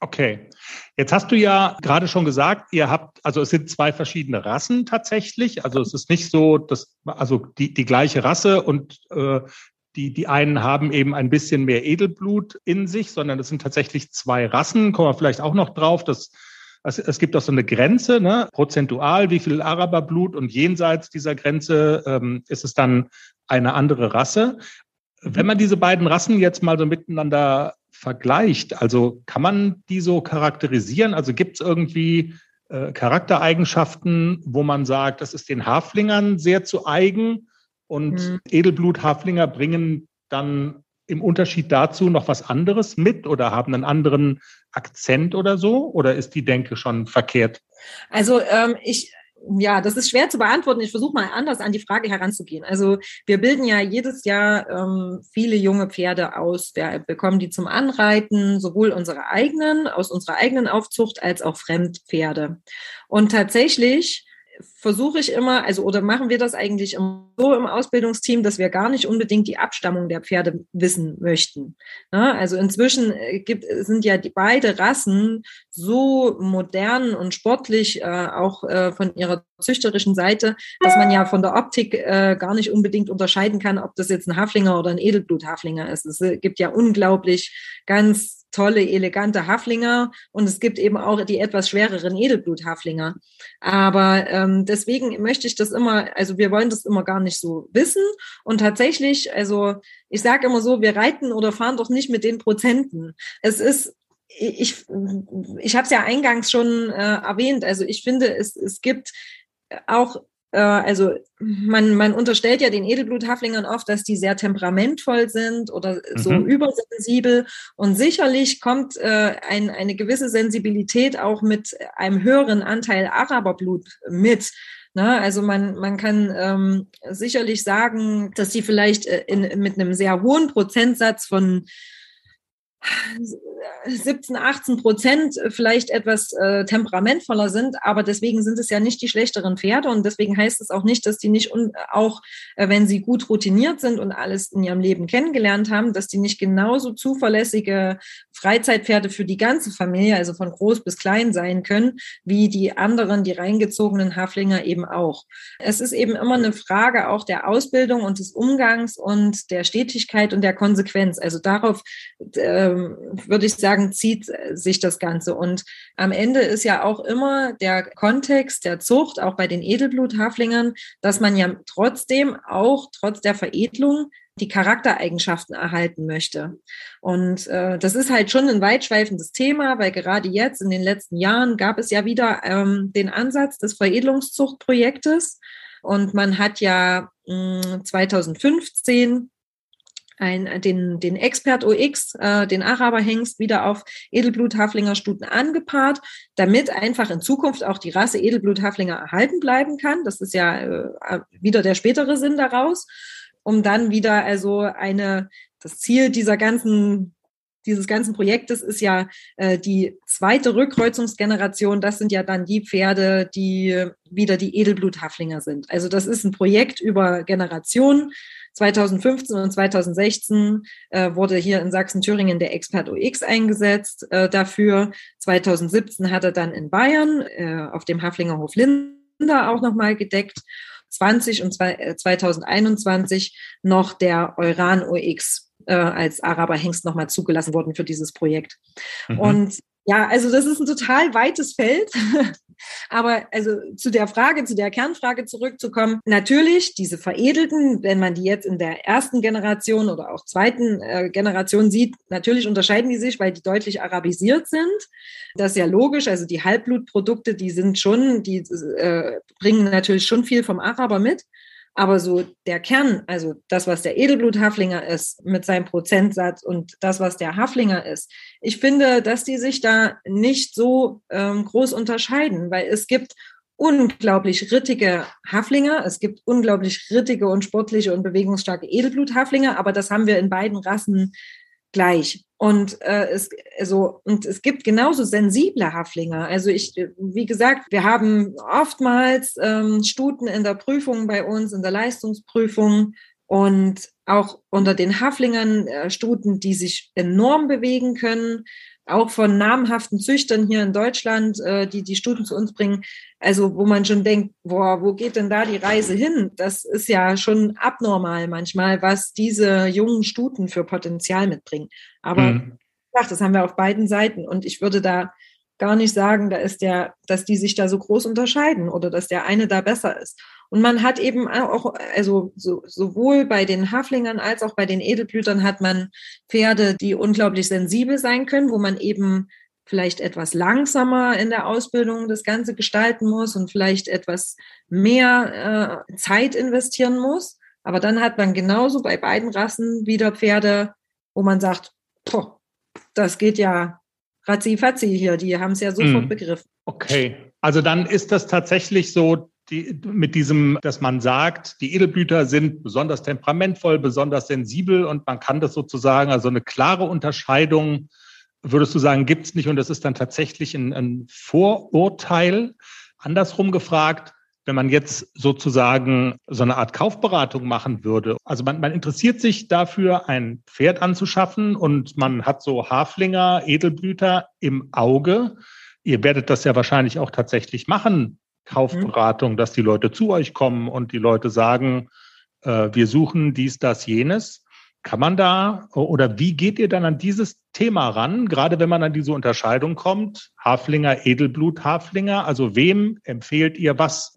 Okay. Jetzt hast du ja gerade schon gesagt, ihr habt, also es sind zwei verschiedene Rassen tatsächlich. Also es ist nicht so, dass, also die, die gleiche Rasse und äh, die, die einen haben eben ein bisschen mehr Edelblut in sich, sondern es sind tatsächlich zwei Rassen. Kommen wir vielleicht auch noch drauf, dass es, es gibt auch so eine Grenze, ne, prozentual, wie viel Araberblut und jenseits dieser Grenze ähm, ist es dann eine andere Rasse. Wenn man diese beiden Rassen jetzt mal so miteinander vergleicht, also kann man die so charakterisieren? Also gibt es irgendwie äh, Charaktereigenschaften, wo man sagt, das ist den Haflingern sehr zu eigen und mhm. Edelblut-Haflinger bringen dann im Unterschied dazu noch was anderes mit oder haben einen anderen Akzent oder so? Oder ist die Denke schon verkehrt? Also ähm, ich, ja, das ist schwer zu beantworten. Ich versuche mal anders an die Frage heranzugehen. Also wir bilden ja jedes Jahr ähm, viele junge Pferde aus. Wir bekommen die zum Anreiten, sowohl unsere eigenen, aus unserer eigenen Aufzucht, als auch Fremdpferde. Und tatsächlich versuche ich immer, also oder machen wir das eigentlich so im Ausbildungsteam, dass wir gar nicht unbedingt die Abstammung der Pferde wissen möchten. Ne? Also inzwischen äh, gibt, sind ja die beide Rassen so modern und sportlich äh, auch äh, von ihrer züchterischen Seite, dass man ja von der Optik äh, gar nicht unbedingt unterscheiden kann, ob das jetzt ein Haflinger oder ein Edelbluthaflinger ist. Es gibt ja unglaublich ganz tolle, elegante Haflinger und es gibt eben auch die etwas schwereren Edelbluthaflinger. Aber ähm, deswegen möchte ich das immer, also wir wollen das immer gar nicht so wissen. Und tatsächlich, also ich sage immer so, wir reiten oder fahren doch nicht mit den Prozenten. Es ist ich, ich habe es ja eingangs schon äh, erwähnt. Also ich finde, es, es gibt auch also man, man unterstellt ja den Edelbluthaflingern oft, dass die sehr temperamentvoll sind oder so mhm. übersensibel. Und sicherlich kommt äh, ein, eine gewisse Sensibilität auch mit einem höheren Anteil Araberblut mit. Na, ne? also man, man kann ähm, sicherlich sagen, dass die vielleicht äh, in, mit einem sehr hohen Prozentsatz von 17, 18 Prozent vielleicht etwas äh, temperamentvoller sind, aber deswegen sind es ja nicht die schlechteren Pferde und deswegen heißt es auch nicht, dass die nicht un auch, äh, wenn sie gut routiniert sind und alles in ihrem Leben kennengelernt haben, dass die nicht genauso zuverlässige Freizeitpferde für die ganze Familie, also von groß bis klein sein können, wie die anderen, die reingezogenen Haflinger eben auch. Es ist eben immer eine Frage auch der Ausbildung und des Umgangs und der Stetigkeit und der Konsequenz. Also darauf ähm, würde ich sagen, zieht sich das Ganze. Und am Ende ist ja auch immer der Kontext der Zucht, auch bei den Edelbluthaflingern, dass man ja trotzdem auch trotz der Veredelung die Charaktereigenschaften erhalten möchte. Und äh, das ist halt schon ein weitschweifendes Thema, weil gerade jetzt in den letzten Jahren gab es ja wieder ähm, den Ansatz des Veredelungszuchtprojektes. Und man hat ja mh, hm, 2015 ein, den, den Expert OX, äh, den Araberhengst, wieder auf Edelblut-Haflinger-Stuten angepaart, damit einfach in Zukunft auch die Rasse Edelblut-Haflinger erhalten bleiben kann. Das ist ja äh, wieder der spätere Sinn daraus um dann wieder also eine, das Ziel dieser ganzen dieses ganzen Projektes ist ja äh, die zweite Rückkreuzungsgeneration. Das sind ja dann die Pferde, die wieder die Edelbluthaflinger sind. Also das ist ein Projekt über Generationen. 2015 und 2016 äh, wurde hier in Sachsen-Thüringen der Expert OX eingesetzt äh, dafür. 2017 hat er dann in Bayern äh, auf dem Haflingerhof Linda auch nochmal gedeckt. 20 und 2021 äh, noch der Euran OX äh, als Araberhengst nochmal zugelassen worden für dieses Projekt. Mhm. Und ja, also das ist ein total weites Feld. Aber also zu der Frage, zu der Kernfrage zurückzukommen, natürlich diese veredelten, wenn man die jetzt in der ersten Generation oder auch zweiten äh, Generation sieht, natürlich unterscheiden die sich, weil die deutlich arabisiert sind. Das ist ja logisch. Also die Halbblutprodukte, die sind schon, die äh, bringen natürlich schon viel vom Araber mit. Aber so der Kern, also das, was der Edelblut-Haflinger ist mit seinem Prozentsatz und das, was der Haflinger ist, ich finde, dass die sich da nicht so ähm, groß unterscheiden, weil es gibt unglaublich rittige Haflinger, es gibt unglaublich rittige und sportliche und bewegungsstarke Edelblut-Haflinger, aber das haben wir in beiden Rassen gleich. Und äh, es also und es gibt genauso sensible Haflinger. Also ich, wie gesagt, wir haben oftmals ähm, Stuten in der Prüfung bei uns, in der Leistungsprüfung und auch unter den Haflingern äh, Stuten, die sich enorm bewegen können, auch von namhaften Züchtern hier in Deutschland, äh, die die Stuten zu uns bringen. Also wo man schon denkt, boah, wo geht denn da die Reise hin? Das ist ja schon abnormal manchmal, was diese jungen Stuten für Potenzial mitbringen. Aber mhm. das haben wir auf beiden Seiten. Und ich würde da gar nicht sagen, da ist der, dass die sich da so groß unterscheiden oder dass der eine da besser ist. Und man hat eben auch, also so, sowohl bei den Haflingern als auch bei den Edelblütern hat man Pferde, die unglaublich sensibel sein können, wo man eben vielleicht etwas langsamer in der Ausbildung das Ganze gestalten muss und vielleicht etwas mehr äh, Zeit investieren muss. Aber dann hat man genauso bei beiden Rassen wieder Pferde, wo man sagt, boah, das geht ja ratzi-fatzi hier, die haben es ja sofort mm. begriffen. Okay, also dann ist das tatsächlich so, die, mit diesem, dass man sagt, die Edelblüter sind besonders temperamentvoll, besonders sensibel und man kann das sozusagen, also eine klare Unterscheidung würdest du sagen, gibt es nicht und das ist dann tatsächlich ein, ein Vorurteil. Andersrum gefragt, wenn man jetzt sozusagen so eine Art Kaufberatung machen würde. Also man, man interessiert sich dafür, ein Pferd anzuschaffen und man hat so Haflinger, Edelblüter im Auge. Ihr werdet das ja wahrscheinlich auch tatsächlich machen, Kaufberatung, dass die Leute zu euch kommen und die Leute sagen, äh, wir suchen dies, das, jenes. Kann man da oder wie geht ihr dann an dieses Thema ran, gerade wenn man an diese Unterscheidung kommt? Haflinger, Edelblut, Haflinger, also wem empfehlt ihr was?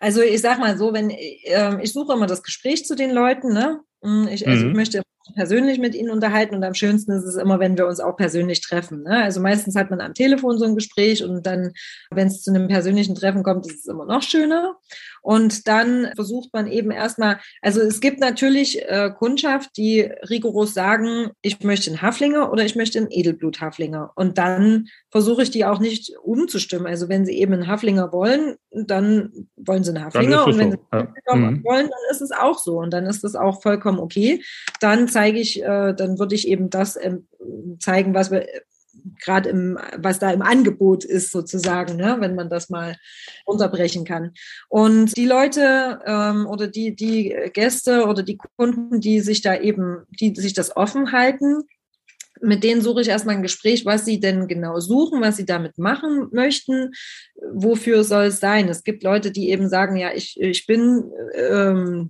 Also ich sag mal so, wenn äh, ich suche immer das Gespräch zu den Leuten, ne? Hm, ich, also ich mhm. möchte persönlich mit ihnen unterhalten und am schönsten ist es immer, wenn wir uns auch persönlich treffen. Ne? Also meistens hat man am Telefon so ein Gespräch und dann, wenn es zu einem persönlichen Treffen kommt, ist es immer noch schöner. Und dann versucht man eben erstmal, also es gibt natürlich äh, Kundschaft, die rigoros sagen, ich möchte einen Haflinger oder ich möchte einen Edelblut-Haflinger. Und dann versuche ich die auch nicht umzustimmen. Also wenn sie eben einen Haflinger wollen, dann wollen sie einen Haflinger. Und wenn so. sie einen ja. Mhm. wollen, dann ist es auch so. Und dann ist das auch vollkommen okay. Dann zeige ich, äh, dann würde ich eben das ähm, zeigen, was wir gerade im, was da im Angebot ist sozusagen, ne, wenn man das mal unterbrechen kann. Und die Leute ähm, oder die, die Gäste oder die Kunden, die sich da eben, die sich das offen halten, mit denen suche ich erstmal ein Gespräch, was sie denn genau suchen, was sie damit machen möchten, wofür soll es sein. Es gibt Leute, die eben sagen, ja, ich, ich bin ähm,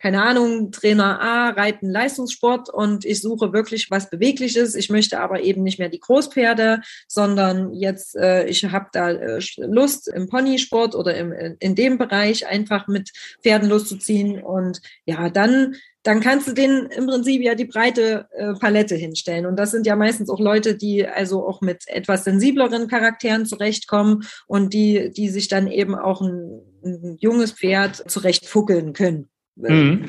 keine Ahnung, Trainer A, Reiten, Leistungssport und ich suche wirklich was Bewegliches. Ich möchte aber eben nicht mehr die Großpferde, sondern jetzt, äh, ich habe da äh, Lust im Ponysport oder im, in dem Bereich einfach mit Pferden loszuziehen. Und ja, dann dann kannst du denen im Prinzip ja die breite äh, Palette hinstellen. Und das sind ja meistens auch Leute, die also auch mit etwas sensibleren Charakteren zurechtkommen und die, die sich dann eben auch ein, ein junges Pferd zurechtfuckeln können. Mhm.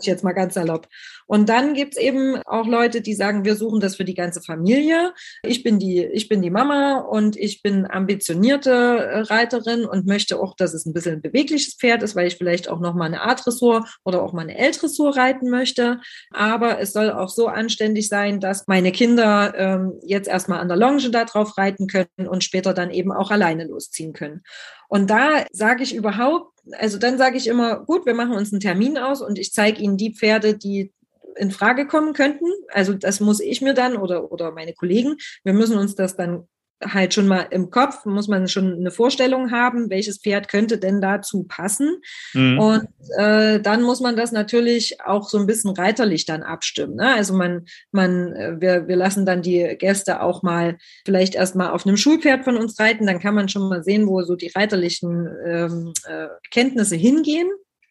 Ich jetzt mal ganz salopp. Und dann gibt's eben auch Leute, die sagen, wir suchen das für die ganze Familie. Ich bin die, ich bin die Mama und ich bin ambitionierte äh, Reiterin und möchte auch, dass es ein bisschen ein bewegliches Pferd ist, weil ich vielleicht auch noch mal eine A-Dressur oder auch mal eine L-Dressur reiten möchte. Aber es soll auch so anständig sein, dass meine Kinder ähm, jetzt erstmal an der Longe da drauf reiten können und später dann eben auch alleine losziehen können. Und da sage ich überhaupt, also dann sage ich immer, gut, wir machen uns einen Termin aus und ich zeige Ihnen die Pferde, die in Frage kommen könnten. Also das muss ich mir dann oder, oder meine Kollegen, wir müssen uns das dann halt schon mal im Kopf, muss man schon eine Vorstellung haben, welches Pferd könnte denn dazu passen. Mhm. Und äh, dann muss man das natürlich auch so ein bisschen reiterlich dann abstimmen. Ne? Also man, man, äh, wir, wir lassen dann die Gäste auch mal vielleicht erst mal auf einem Schulpferd von uns reiten, dann kann man schon mal sehen, wo so die reiterlichen ähm, äh, Kenntnisse hingehen.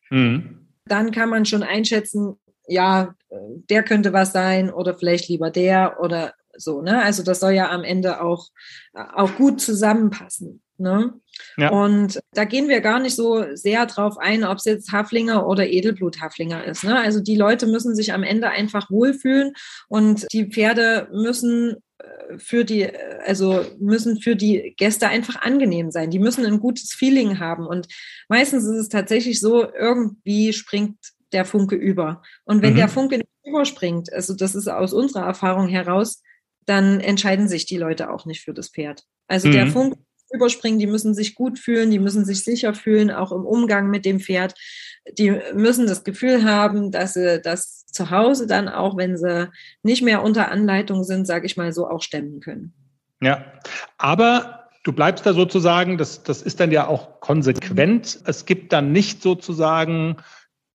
Mhm. Dann kann man schon einschätzen, ja, der könnte was sein oder vielleicht lieber der oder so, ne? Also das soll ja am Ende auch, auch gut zusammenpassen. Ne? Ja. Und da gehen wir gar nicht so sehr drauf ein, ob es jetzt Haflinger oder Edelblut-Haflinger ist. Ne? Also die Leute müssen sich am Ende einfach wohlfühlen und die Pferde müssen äh, für die, also müssen für die Gäste einfach angenehm sein. Die müssen ein gutes Feeling haben. Und meistens ist es tatsächlich so, irgendwie springt der Funke über. Und wenn mhm. der Funke nicht überspringt, also das ist aus unserer Erfahrung heraus, dann entscheiden sich die Leute auch nicht für das Pferd. Also mhm. der Funke überspringen, die müssen sich gut fühlen, die müssen sich sicher fühlen, auch im Umgang mit dem Pferd. Die müssen das Gefühl haben, dass sie das zu Hause dann auch, wenn sie nicht mehr unter Anleitung sind, sage ich mal so, auch stemmen können. Ja, aber du bleibst da sozusagen, das, das ist dann ja auch konsequent. Es gibt dann nicht sozusagen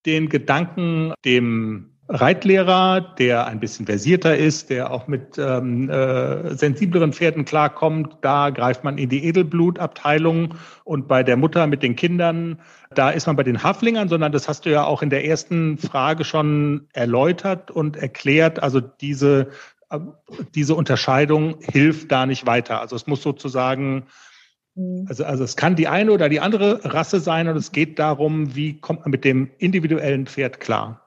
den Gedanken, dem Reitlehrer, der ein bisschen versierter ist, der auch mit ähm, äh, sensibleren Pferden klarkommt, da greift man in die Edelblutabteilung und bei der Mutter mit den Kindern, da ist man bei den Haflingern, sondern das hast du ja auch in der ersten Frage schon erläutert und erklärt. Also diese, äh, diese Unterscheidung hilft da nicht weiter. Also es muss sozusagen Mhm. Also, also es kann die eine oder die andere Rasse sein und es geht darum, wie kommt man mit dem individuellen Pferd klar.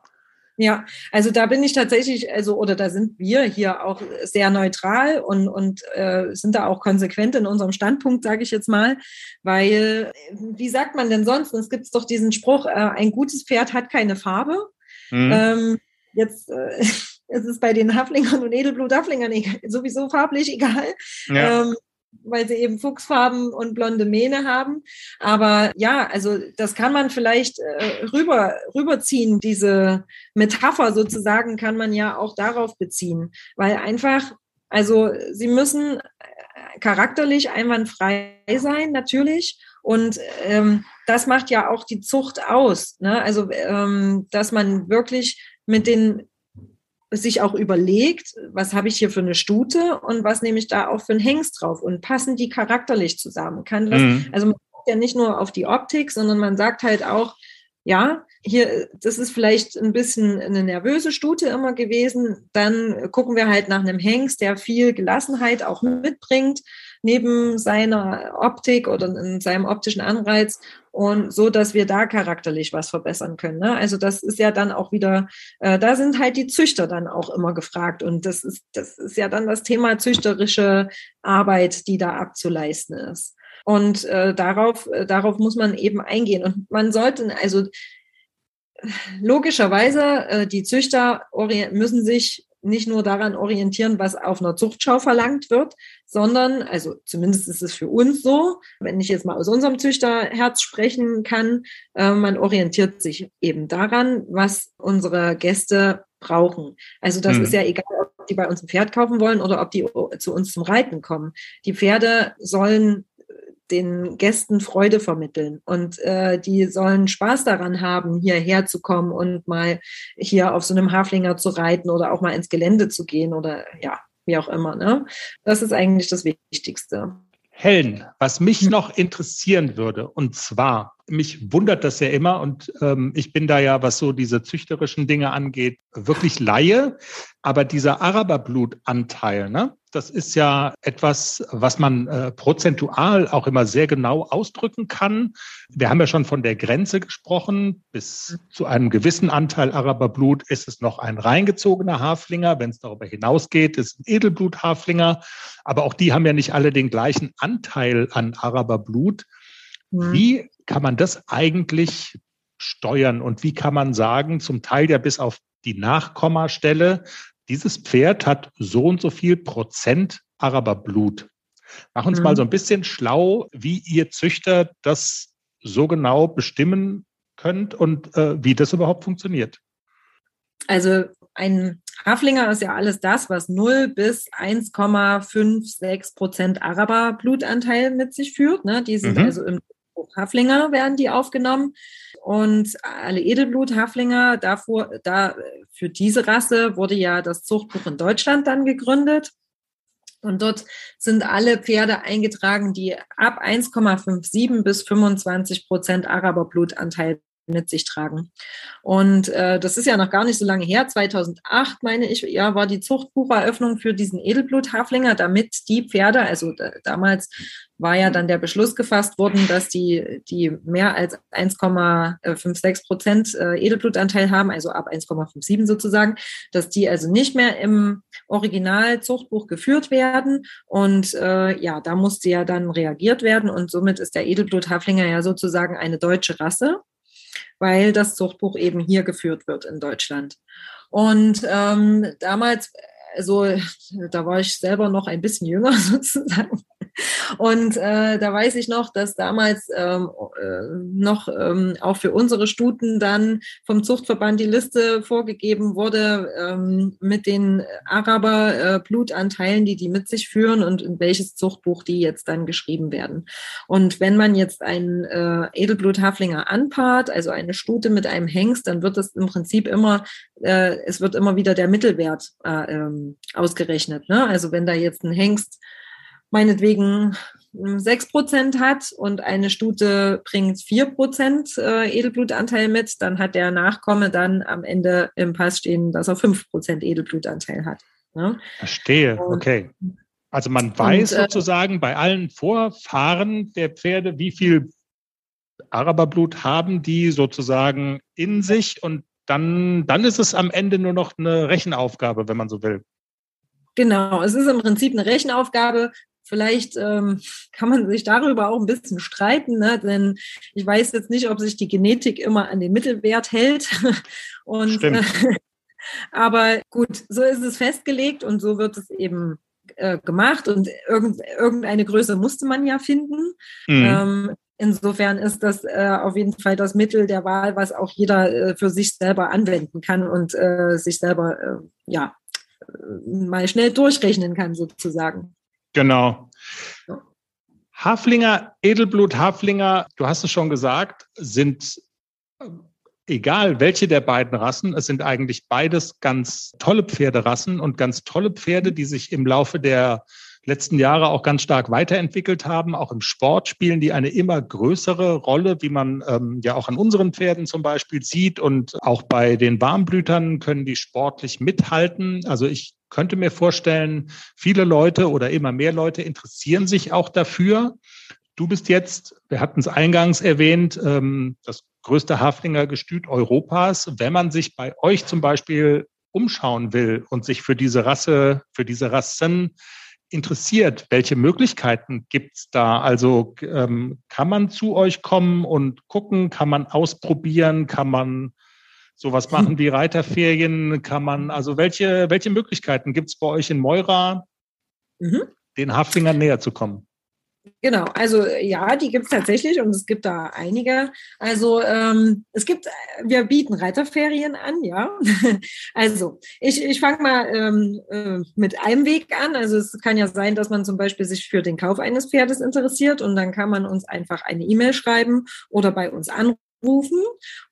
Ja, also da bin ich tatsächlich, also oder da sind wir hier auch sehr neutral und, und äh, sind da auch konsequent in unserem Standpunkt, sage ich jetzt mal, weil wie sagt man denn sonst? Es gibt doch diesen Spruch: äh, Ein gutes Pferd hat keine Farbe. Mhm. Ähm, jetzt äh, es ist bei den Haflingern und Edelblut-Haflingern sowieso farblich egal. Ja. Ähm, weil sie eben Fuchsfarben und blonde Mähne haben. Aber ja, also das kann man vielleicht äh, rüber, rüberziehen. Diese Metapher sozusagen kann man ja auch darauf beziehen, weil einfach, also sie müssen äh, charakterlich einwandfrei sein, natürlich. Und ähm, das macht ja auch die Zucht aus. Ne? Also, ähm, dass man wirklich mit den sich auch überlegt, was habe ich hier für eine Stute und was nehme ich da auch für einen Hengst drauf und passen die charakterlich zusammen. Kann das, mhm. also man guckt ja nicht nur auf die Optik, sondern man sagt halt auch, ja, hier, das ist vielleicht ein bisschen eine nervöse Stute immer gewesen. Dann gucken wir halt nach einem Hengst, der viel Gelassenheit auch mitbringt, neben seiner Optik oder in seinem optischen Anreiz und so, dass wir da charakterlich was verbessern können. Ne? Also das ist ja dann auch wieder, äh, da sind halt die Züchter dann auch immer gefragt und das ist, das ist ja dann das Thema züchterische Arbeit, die da abzuleisten ist. Und äh, darauf, äh, darauf muss man eben eingehen. Und man sollte, also logischerweise, äh, die Züchter müssen sich nicht nur daran orientieren, was auf einer Zuchtschau verlangt wird, sondern, also zumindest ist es für uns so, wenn ich jetzt mal aus unserem Züchterherz sprechen kann, äh, man orientiert sich eben daran, was unsere Gäste brauchen. Also das mhm. ist ja egal, ob die bei uns ein Pferd kaufen wollen oder ob die zu uns zum Reiten kommen. Die Pferde sollen den Gästen Freude vermitteln und äh, die sollen Spaß daran haben, hierher zu kommen und mal hier auf so einem Haflinger zu reiten oder auch mal ins Gelände zu gehen oder ja, wie auch immer. Ne? Das ist eigentlich das Wichtigste. Helen, was mich noch interessieren würde, und zwar, mich wundert das ja immer und ähm, ich bin da ja, was so diese züchterischen Dinge angeht, wirklich Laie. Aber dieser Araberblutanteil, ne, das ist ja etwas, was man äh, prozentual auch immer sehr genau ausdrücken kann. Wir haben ja schon von der Grenze gesprochen. Bis zu einem gewissen Anteil Araberblut ist es noch ein reingezogener Haflinger. Wenn es darüber hinausgeht, ist ein Edelbluthaflinger. Aber auch die haben ja nicht alle den gleichen Anteil an Araberblut. Mhm. Wie kann man das eigentlich steuern und wie kann man sagen, zum Teil ja bis auf die Nachkommastelle, dieses Pferd hat so und so viel Prozent Araberblut. Mach uns mhm. mal so ein bisschen schlau, wie ihr Züchter das so genau bestimmen könnt und äh, wie das überhaupt funktioniert. Also ein Haflinger ist ja alles das, was 0 bis 1,56 Prozent Araberblutanteil mit sich führt. Ne? Die sind mhm. also im Haflinger werden die aufgenommen. Und alle Edelblut-Haflinger, da, für diese Rasse wurde ja das Zuchtbuch in Deutschland dann gegründet. Und dort sind alle Pferde eingetragen, die ab 1,57 bis 25 Prozent Araberblutanteil mit sich tragen. Und äh, das ist ja noch gar nicht so lange her. 2008, meine ich, ja, war die Zuchtbucheröffnung für diesen Edelblut-Haflinger, damit die Pferde, also da, damals war ja dann der Beschluss gefasst worden, dass die, die mehr als 1,56 Prozent äh, Edelblutanteil haben, also ab 1,57 sozusagen, dass die also nicht mehr im Original-Zuchtbuch geführt werden. Und äh, ja, da musste ja dann reagiert werden. Und somit ist der Edelblut-Haflinger ja sozusagen eine deutsche Rasse weil das Zuchtbuch eben hier geführt wird in Deutschland. Und ähm, damals, also da war ich selber noch ein bisschen jünger sozusagen. Und äh, da weiß ich noch, dass damals ähm, äh, noch ähm, auch für unsere Stuten dann vom Zuchtverband die Liste vorgegeben wurde ähm, mit den Araber-Blutanteilen, äh, die die mit sich führen und in welches Zuchtbuch die jetzt dann geschrieben werden. Und wenn man jetzt einen äh, Edelblut-Haflinger anpaart, also eine Stute mit einem Hengst, dann wird es im Prinzip immer, äh, es wird immer wieder der Mittelwert äh, ähm, ausgerechnet. Ne? Also wenn da jetzt ein Hengst meinetwegen 6 Prozent hat und eine Stute bringt 4 Prozent äh, Edelblutanteil mit, dann hat der Nachkomme dann am Ende im Pass stehen, dass er 5 Prozent Edelblutanteil hat. Ne? Verstehe, und, okay. Also man weiß und, äh, sozusagen bei allen Vorfahren der Pferde, wie viel Araberblut haben die sozusagen in sich und dann, dann ist es am Ende nur noch eine Rechenaufgabe, wenn man so will. Genau, es ist im Prinzip eine Rechenaufgabe. Vielleicht ähm, kann man sich darüber auch ein bisschen streiten, ne? denn ich weiß jetzt nicht, ob sich die Genetik immer an den Mittelwert hält. Und, äh, aber gut, so ist es festgelegt und so wird es eben äh, gemacht und irgend, irgendeine Größe musste man ja finden. Mhm. Ähm, insofern ist das äh, auf jeden Fall das Mittel der Wahl, was auch jeder äh, für sich selber anwenden kann und äh, sich selber äh, ja äh, mal schnell durchrechnen kann sozusagen. Genau. Haflinger, Edelblut, Haflinger, du hast es schon gesagt, sind äh, egal welche der beiden Rassen, es sind eigentlich beides ganz tolle Pferderassen und ganz tolle Pferde, die sich im Laufe der letzten Jahre auch ganz stark weiterentwickelt haben. Auch im Sport spielen die eine immer größere Rolle, wie man ähm, ja auch an unseren Pferden zum Beispiel sieht. Und auch bei den Warmblütern können die sportlich mithalten. Also ich könnte mir vorstellen, viele Leute oder immer mehr Leute interessieren sich auch dafür. Du bist jetzt, wir hatten es eingangs erwähnt, ähm, das größte Haflinger-Gestüt Europas. Wenn man sich bei euch zum Beispiel umschauen will und sich für diese Rasse, für diese Rassen interessiert, welche Möglichkeiten gibt's da? Also ähm, kann man zu euch kommen und gucken, kann man ausprobieren, kann man sowas machen wie Reiterferien, kann man, also welche, welche Möglichkeiten gibt's bei euch in Moira, mhm. den Haflingern näher zu kommen? Genau, also ja, die gibt es tatsächlich und es gibt da einige. Also ähm, es gibt, wir bieten Reiterferien an, ja. also ich, ich fange mal ähm, äh, mit einem Weg an. Also es kann ja sein, dass man zum Beispiel sich für den Kauf eines Pferdes interessiert und dann kann man uns einfach eine E-Mail schreiben oder bei uns anrufen rufen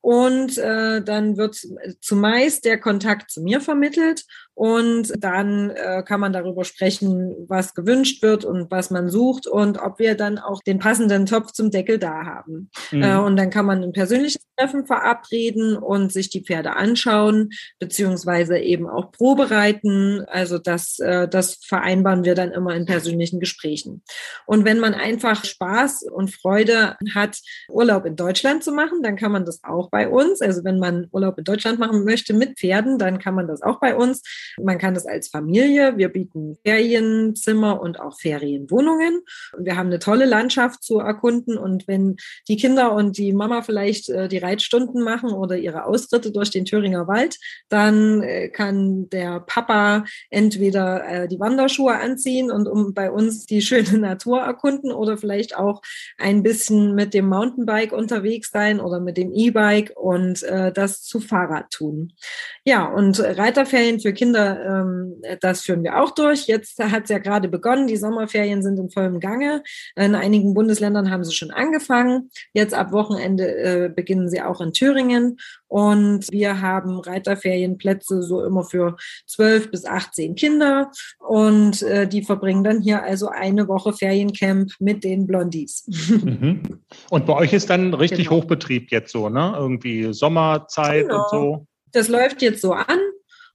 und äh, dann wird zumeist der Kontakt zu mir vermittelt und dann äh, kann man darüber sprechen, was gewünscht wird und was man sucht und ob wir dann auch den passenden Topf zum Deckel da haben. Mhm. Äh, und dann kann man ein persönliches Treffen verabreden und sich die Pferde anschauen, beziehungsweise eben auch probereiten. Also das, äh, das vereinbaren wir dann immer in persönlichen Gesprächen. Und wenn man einfach Spaß und Freude hat, Urlaub in Deutschland zu machen, dann kann man das auch bei uns. Also wenn man Urlaub in Deutschland machen möchte mit Pferden, dann kann man das auch bei uns. Man kann das als Familie. Wir bieten Ferienzimmer und auch Ferienwohnungen. Wir haben eine tolle Landschaft zu erkunden. Und wenn die Kinder und die Mama vielleicht äh, die Reitstunden machen oder ihre Austritte durch den Thüringer Wald, dann äh, kann der Papa entweder äh, die Wanderschuhe anziehen und um bei uns die schöne Natur erkunden oder vielleicht auch ein bisschen mit dem Mountainbike unterwegs sein oder mit dem E-Bike und das zu Fahrrad tun. Ja, und Reiterferien für Kinder Kinder, ähm, das führen wir auch durch. Jetzt hat es ja gerade begonnen. Die Sommerferien sind in vollem Gange. In einigen Bundesländern haben sie schon angefangen. Jetzt ab Wochenende äh, beginnen sie auch in Thüringen. Und wir haben Reiterferienplätze so immer für 12 bis 18 Kinder. Und äh, die verbringen dann hier also eine Woche Feriencamp mit den Blondies. Mhm. Und bei euch ist dann richtig genau. Hochbetrieb jetzt so, ne? Irgendwie Sommerzeit genau. und so. Das läuft jetzt so an.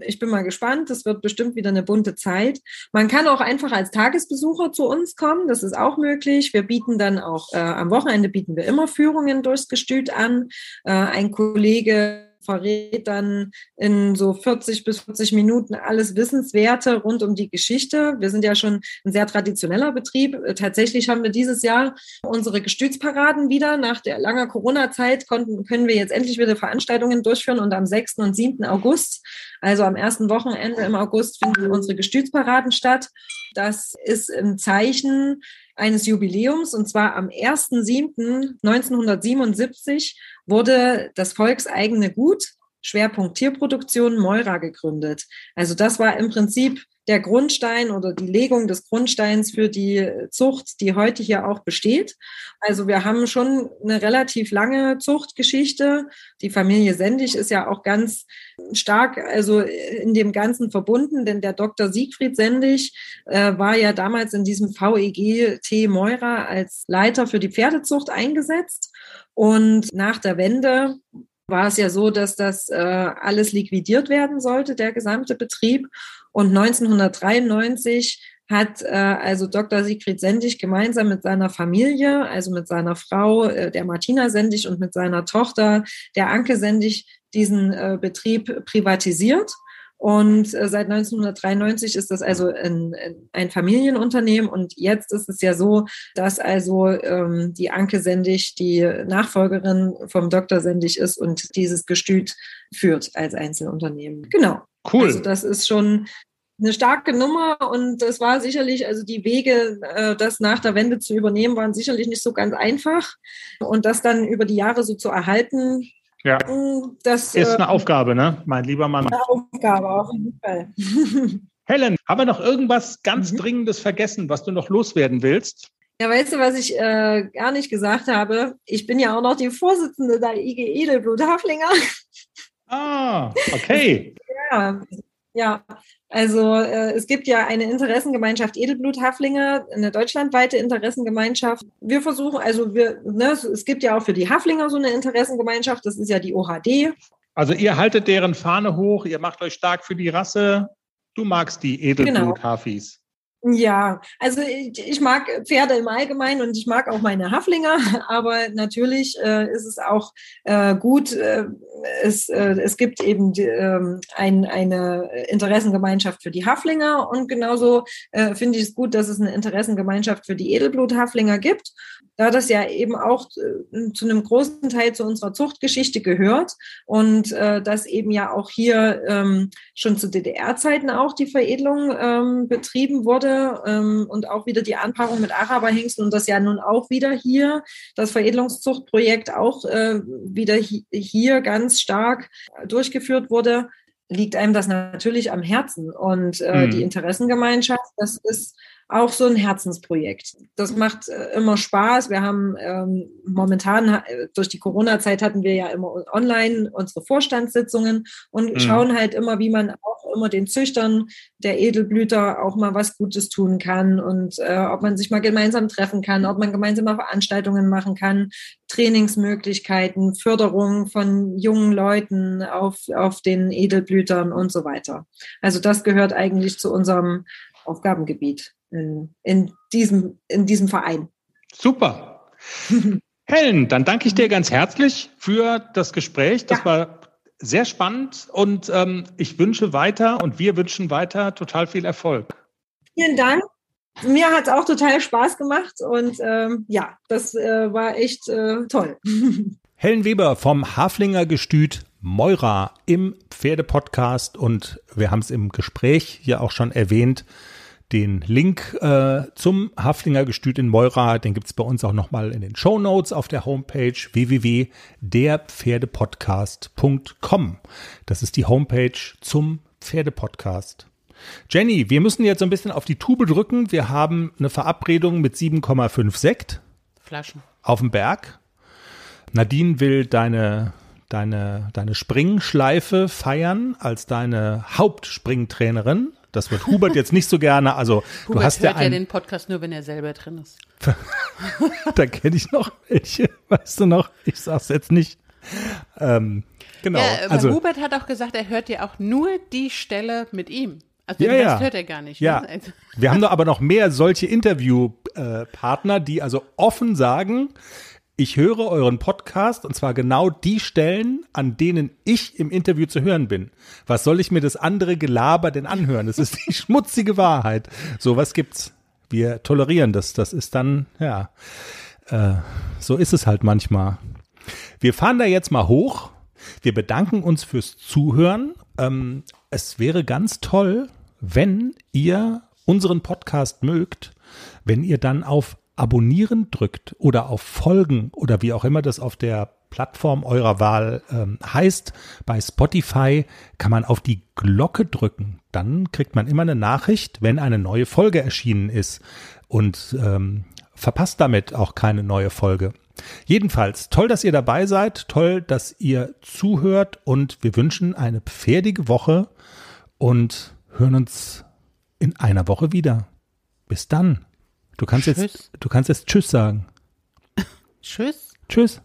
Ich bin mal gespannt. Das wird bestimmt wieder eine bunte Zeit. Man kann auch einfach als Tagesbesucher zu uns kommen. Das ist auch möglich. Wir bieten dann auch äh, am Wochenende bieten wir immer Führungen durchs Gestüt an. Äh, ein Kollege verrät dann in so 40 bis 40 Minuten alles Wissenswerte rund um die Geschichte. Wir sind ja schon ein sehr traditioneller Betrieb. Tatsächlich haben wir dieses Jahr unsere Gestütsparaden wieder. Nach der langen Corona-Zeit können wir jetzt endlich wieder Veranstaltungen durchführen und am 6. und 7. August, also am ersten Wochenende im August, finden unsere Gestütsparaden statt. Das ist ein Zeichen eines Jubiläums und zwar am 1.7.1977 wurde das volkseigene Gut, Schwerpunkt Tierproduktion, Meura gegründet. Also das war im Prinzip der Grundstein oder die Legung des Grundsteins für die Zucht, die heute hier auch besteht. Also wir haben schon eine relativ lange Zuchtgeschichte. Die Familie Sendig ist ja auch ganz stark also in dem Ganzen verbunden, denn der Dr. Siegfried Sendig äh, war ja damals in diesem VEG T Meura als Leiter für die Pferdezucht eingesetzt. Und nach der Wende war es ja so, dass das äh, alles liquidiert werden sollte, der gesamte Betrieb. Und 1993 hat äh, also Dr. Siegfried Sendig gemeinsam mit seiner Familie, also mit seiner Frau, äh, der Martina Sendig und mit seiner Tochter, der Anke Sendig, diesen äh, Betrieb privatisiert. Und äh, seit 1993 ist das also ein, ein, Familienunternehmen. Und jetzt ist es ja so, dass also ähm, die Anke Sendig die Nachfolgerin vom Dr. Sendig ist und dieses Gestüt führt als Einzelunternehmen. Genau. Cool. Also das ist schon eine starke Nummer und es war sicherlich, also die Wege, äh, das nach der Wende zu übernehmen, waren sicherlich nicht so ganz einfach. Und das dann über die Jahre so zu erhalten, ja. Das ist eine äh, Aufgabe, ne, mein lieber Mann. Eine Aufgabe, auf jeden Fall. Helen, haben wir noch irgendwas ganz mhm. Dringendes vergessen, was du noch loswerden willst? Ja, weißt du, was ich äh, gar nicht gesagt habe? Ich bin ja auch noch die Vorsitzende der IG Edelblut Haflinger. Ah, okay. ja, Ja, also äh, es gibt ja eine Interessengemeinschaft Edelblut-Haflinger, eine deutschlandweite Interessengemeinschaft. Wir versuchen, also wir, ne, es gibt ja auch für die Haflinger so eine Interessengemeinschaft, das ist ja die OHD. Also ihr haltet deren Fahne hoch, ihr macht euch stark für die Rasse. Du magst die Edelblut-Hafis. Ja, also ich, ich, mag Pferde im Allgemeinen und ich mag auch meine Haflinger, aber natürlich äh, ist es auch äh, gut, äh, es, äh, es gibt eben ähm, ein, eine Interessengemeinschaft für die Haflinger und genauso äh, finde ich es gut, dass es eine Interessengemeinschaft für die Edelblut-Haflinger gibt da das ja eben auch äh, zu einem großen Teil zu unserer Zuchtgeschichte gehört und dass eben ja auch hier ähm, schon zu DDR-Zeiten auch die Veredelung ähm, betrieben wurde ähm, und auch wieder die Anpaarung mit Araberhengsten und das ja nun auch wieder hier das Veredelungszuchtprojekt auch äh, wieder hi hier ganz stark durchgeführt wurde, liegt einem das natürlich am Herzen und äh, mhm. die Interessengemeinschaft, das ist auch so ein Herzensprojekt. Das macht äh, immer Spaß. Wir haben ähm, momentan äh, durch die Corona-Zeit hatten wir ja immer online unsere Vorstandssitzungen und mhm. schauen halt immer, wie man auch immer den Züchtern der Edelblüter auch mal was Gutes tun kann und äh, ob man sich mal gemeinsam treffen kann, ob man gemeinsam mal Veranstaltungen machen kann, Trainingsmöglichkeiten, Förderung von jungen Leuten auf, auf den Edelblütern und so weiter. Also das gehört eigentlich zu unserem Aufgabengebiet in, in, diesem, in diesem Verein. Super. Helen, dann danke ich dir ganz herzlich für das Gespräch. Das ja. war sehr spannend und ähm, ich wünsche weiter und wir wünschen weiter total viel Erfolg. Vielen Dank. Mir hat es auch total Spaß gemacht und ähm, ja, das äh, war echt äh, toll. Helen Weber vom Haflinger Gestüt Moira im Pferdepodcast und wir haben es im Gespräch ja auch schon erwähnt. Den Link äh, zum Haflinger Gestüt in Meura, den gibt's bei uns auch nochmal in den Show Notes auf der Homepage www.derpferdepodcast.com. Das ist die Homepage zum Pferdepodcast. Jenny, wir müssen jetzt so ein bisschen auf die Tube drücken. Wir haben eine Verabredung mit 7,5 Sekt. Flaschen. Auf dem Berg. Nadine will deine, deine, deine Springschleife feiern als deine Hauptspringtrainerin. Das wird Hubert jetzt nicht so gerne. Also Hubert du hast hört ja, ja den Podcast nur, wenn er selber drin ist. da kenne ich noch welche, weißt du noch? Ich sag's jetzt nicht. Ähm, genau. Ja, also Hubert hat auch gesagt, er hört ja auch nur die Stelle mit ihm. Also den ja, Rest ja. hört er gar nicht. Ja. Ne? Also Wir haben doch aber noch mehr solche Interviewpartner, die also offen sagen, ich höre euren Podcast und zwar genau die Stellen, an denen ich im Interview zu hören bin. Was soll ich mir das andere Gelaber denn anhören? Das ist die schmutzige Wahrheit. So was gibt's. Wir tolerieren das. Das ist dann, ja, äh, so ist es halt manchmal. Wir fahren da jetzt mal hoch. Wir bedanken uns fürs Zuhören. Ähm, es wäre ganz toll, wenn ihr unseren Podcast mögt, wenn ihr dann auf Abonnieren drückt oder auf Folgen oder wie auch immer das auf der Plattform eurer Wahl ähm, heißt. Bei Spotify kann man auf die Glocke drücken. Dann kriegt man immer eine Nachricht, wenn eine neue Folge erschienen ist und ähm, verpasst damit auch keine neue Folge. Jedenfalls toll, dass ihr dabei seid, toll, dass ihr zuhört und wir wünschen eine pferdige Woche und hören uns in einer Woche wieder. Bis dann. Du kannst Tschüss. jetzt, du kannst jetzt Tschüss sagen. Tschüss. Tschüss.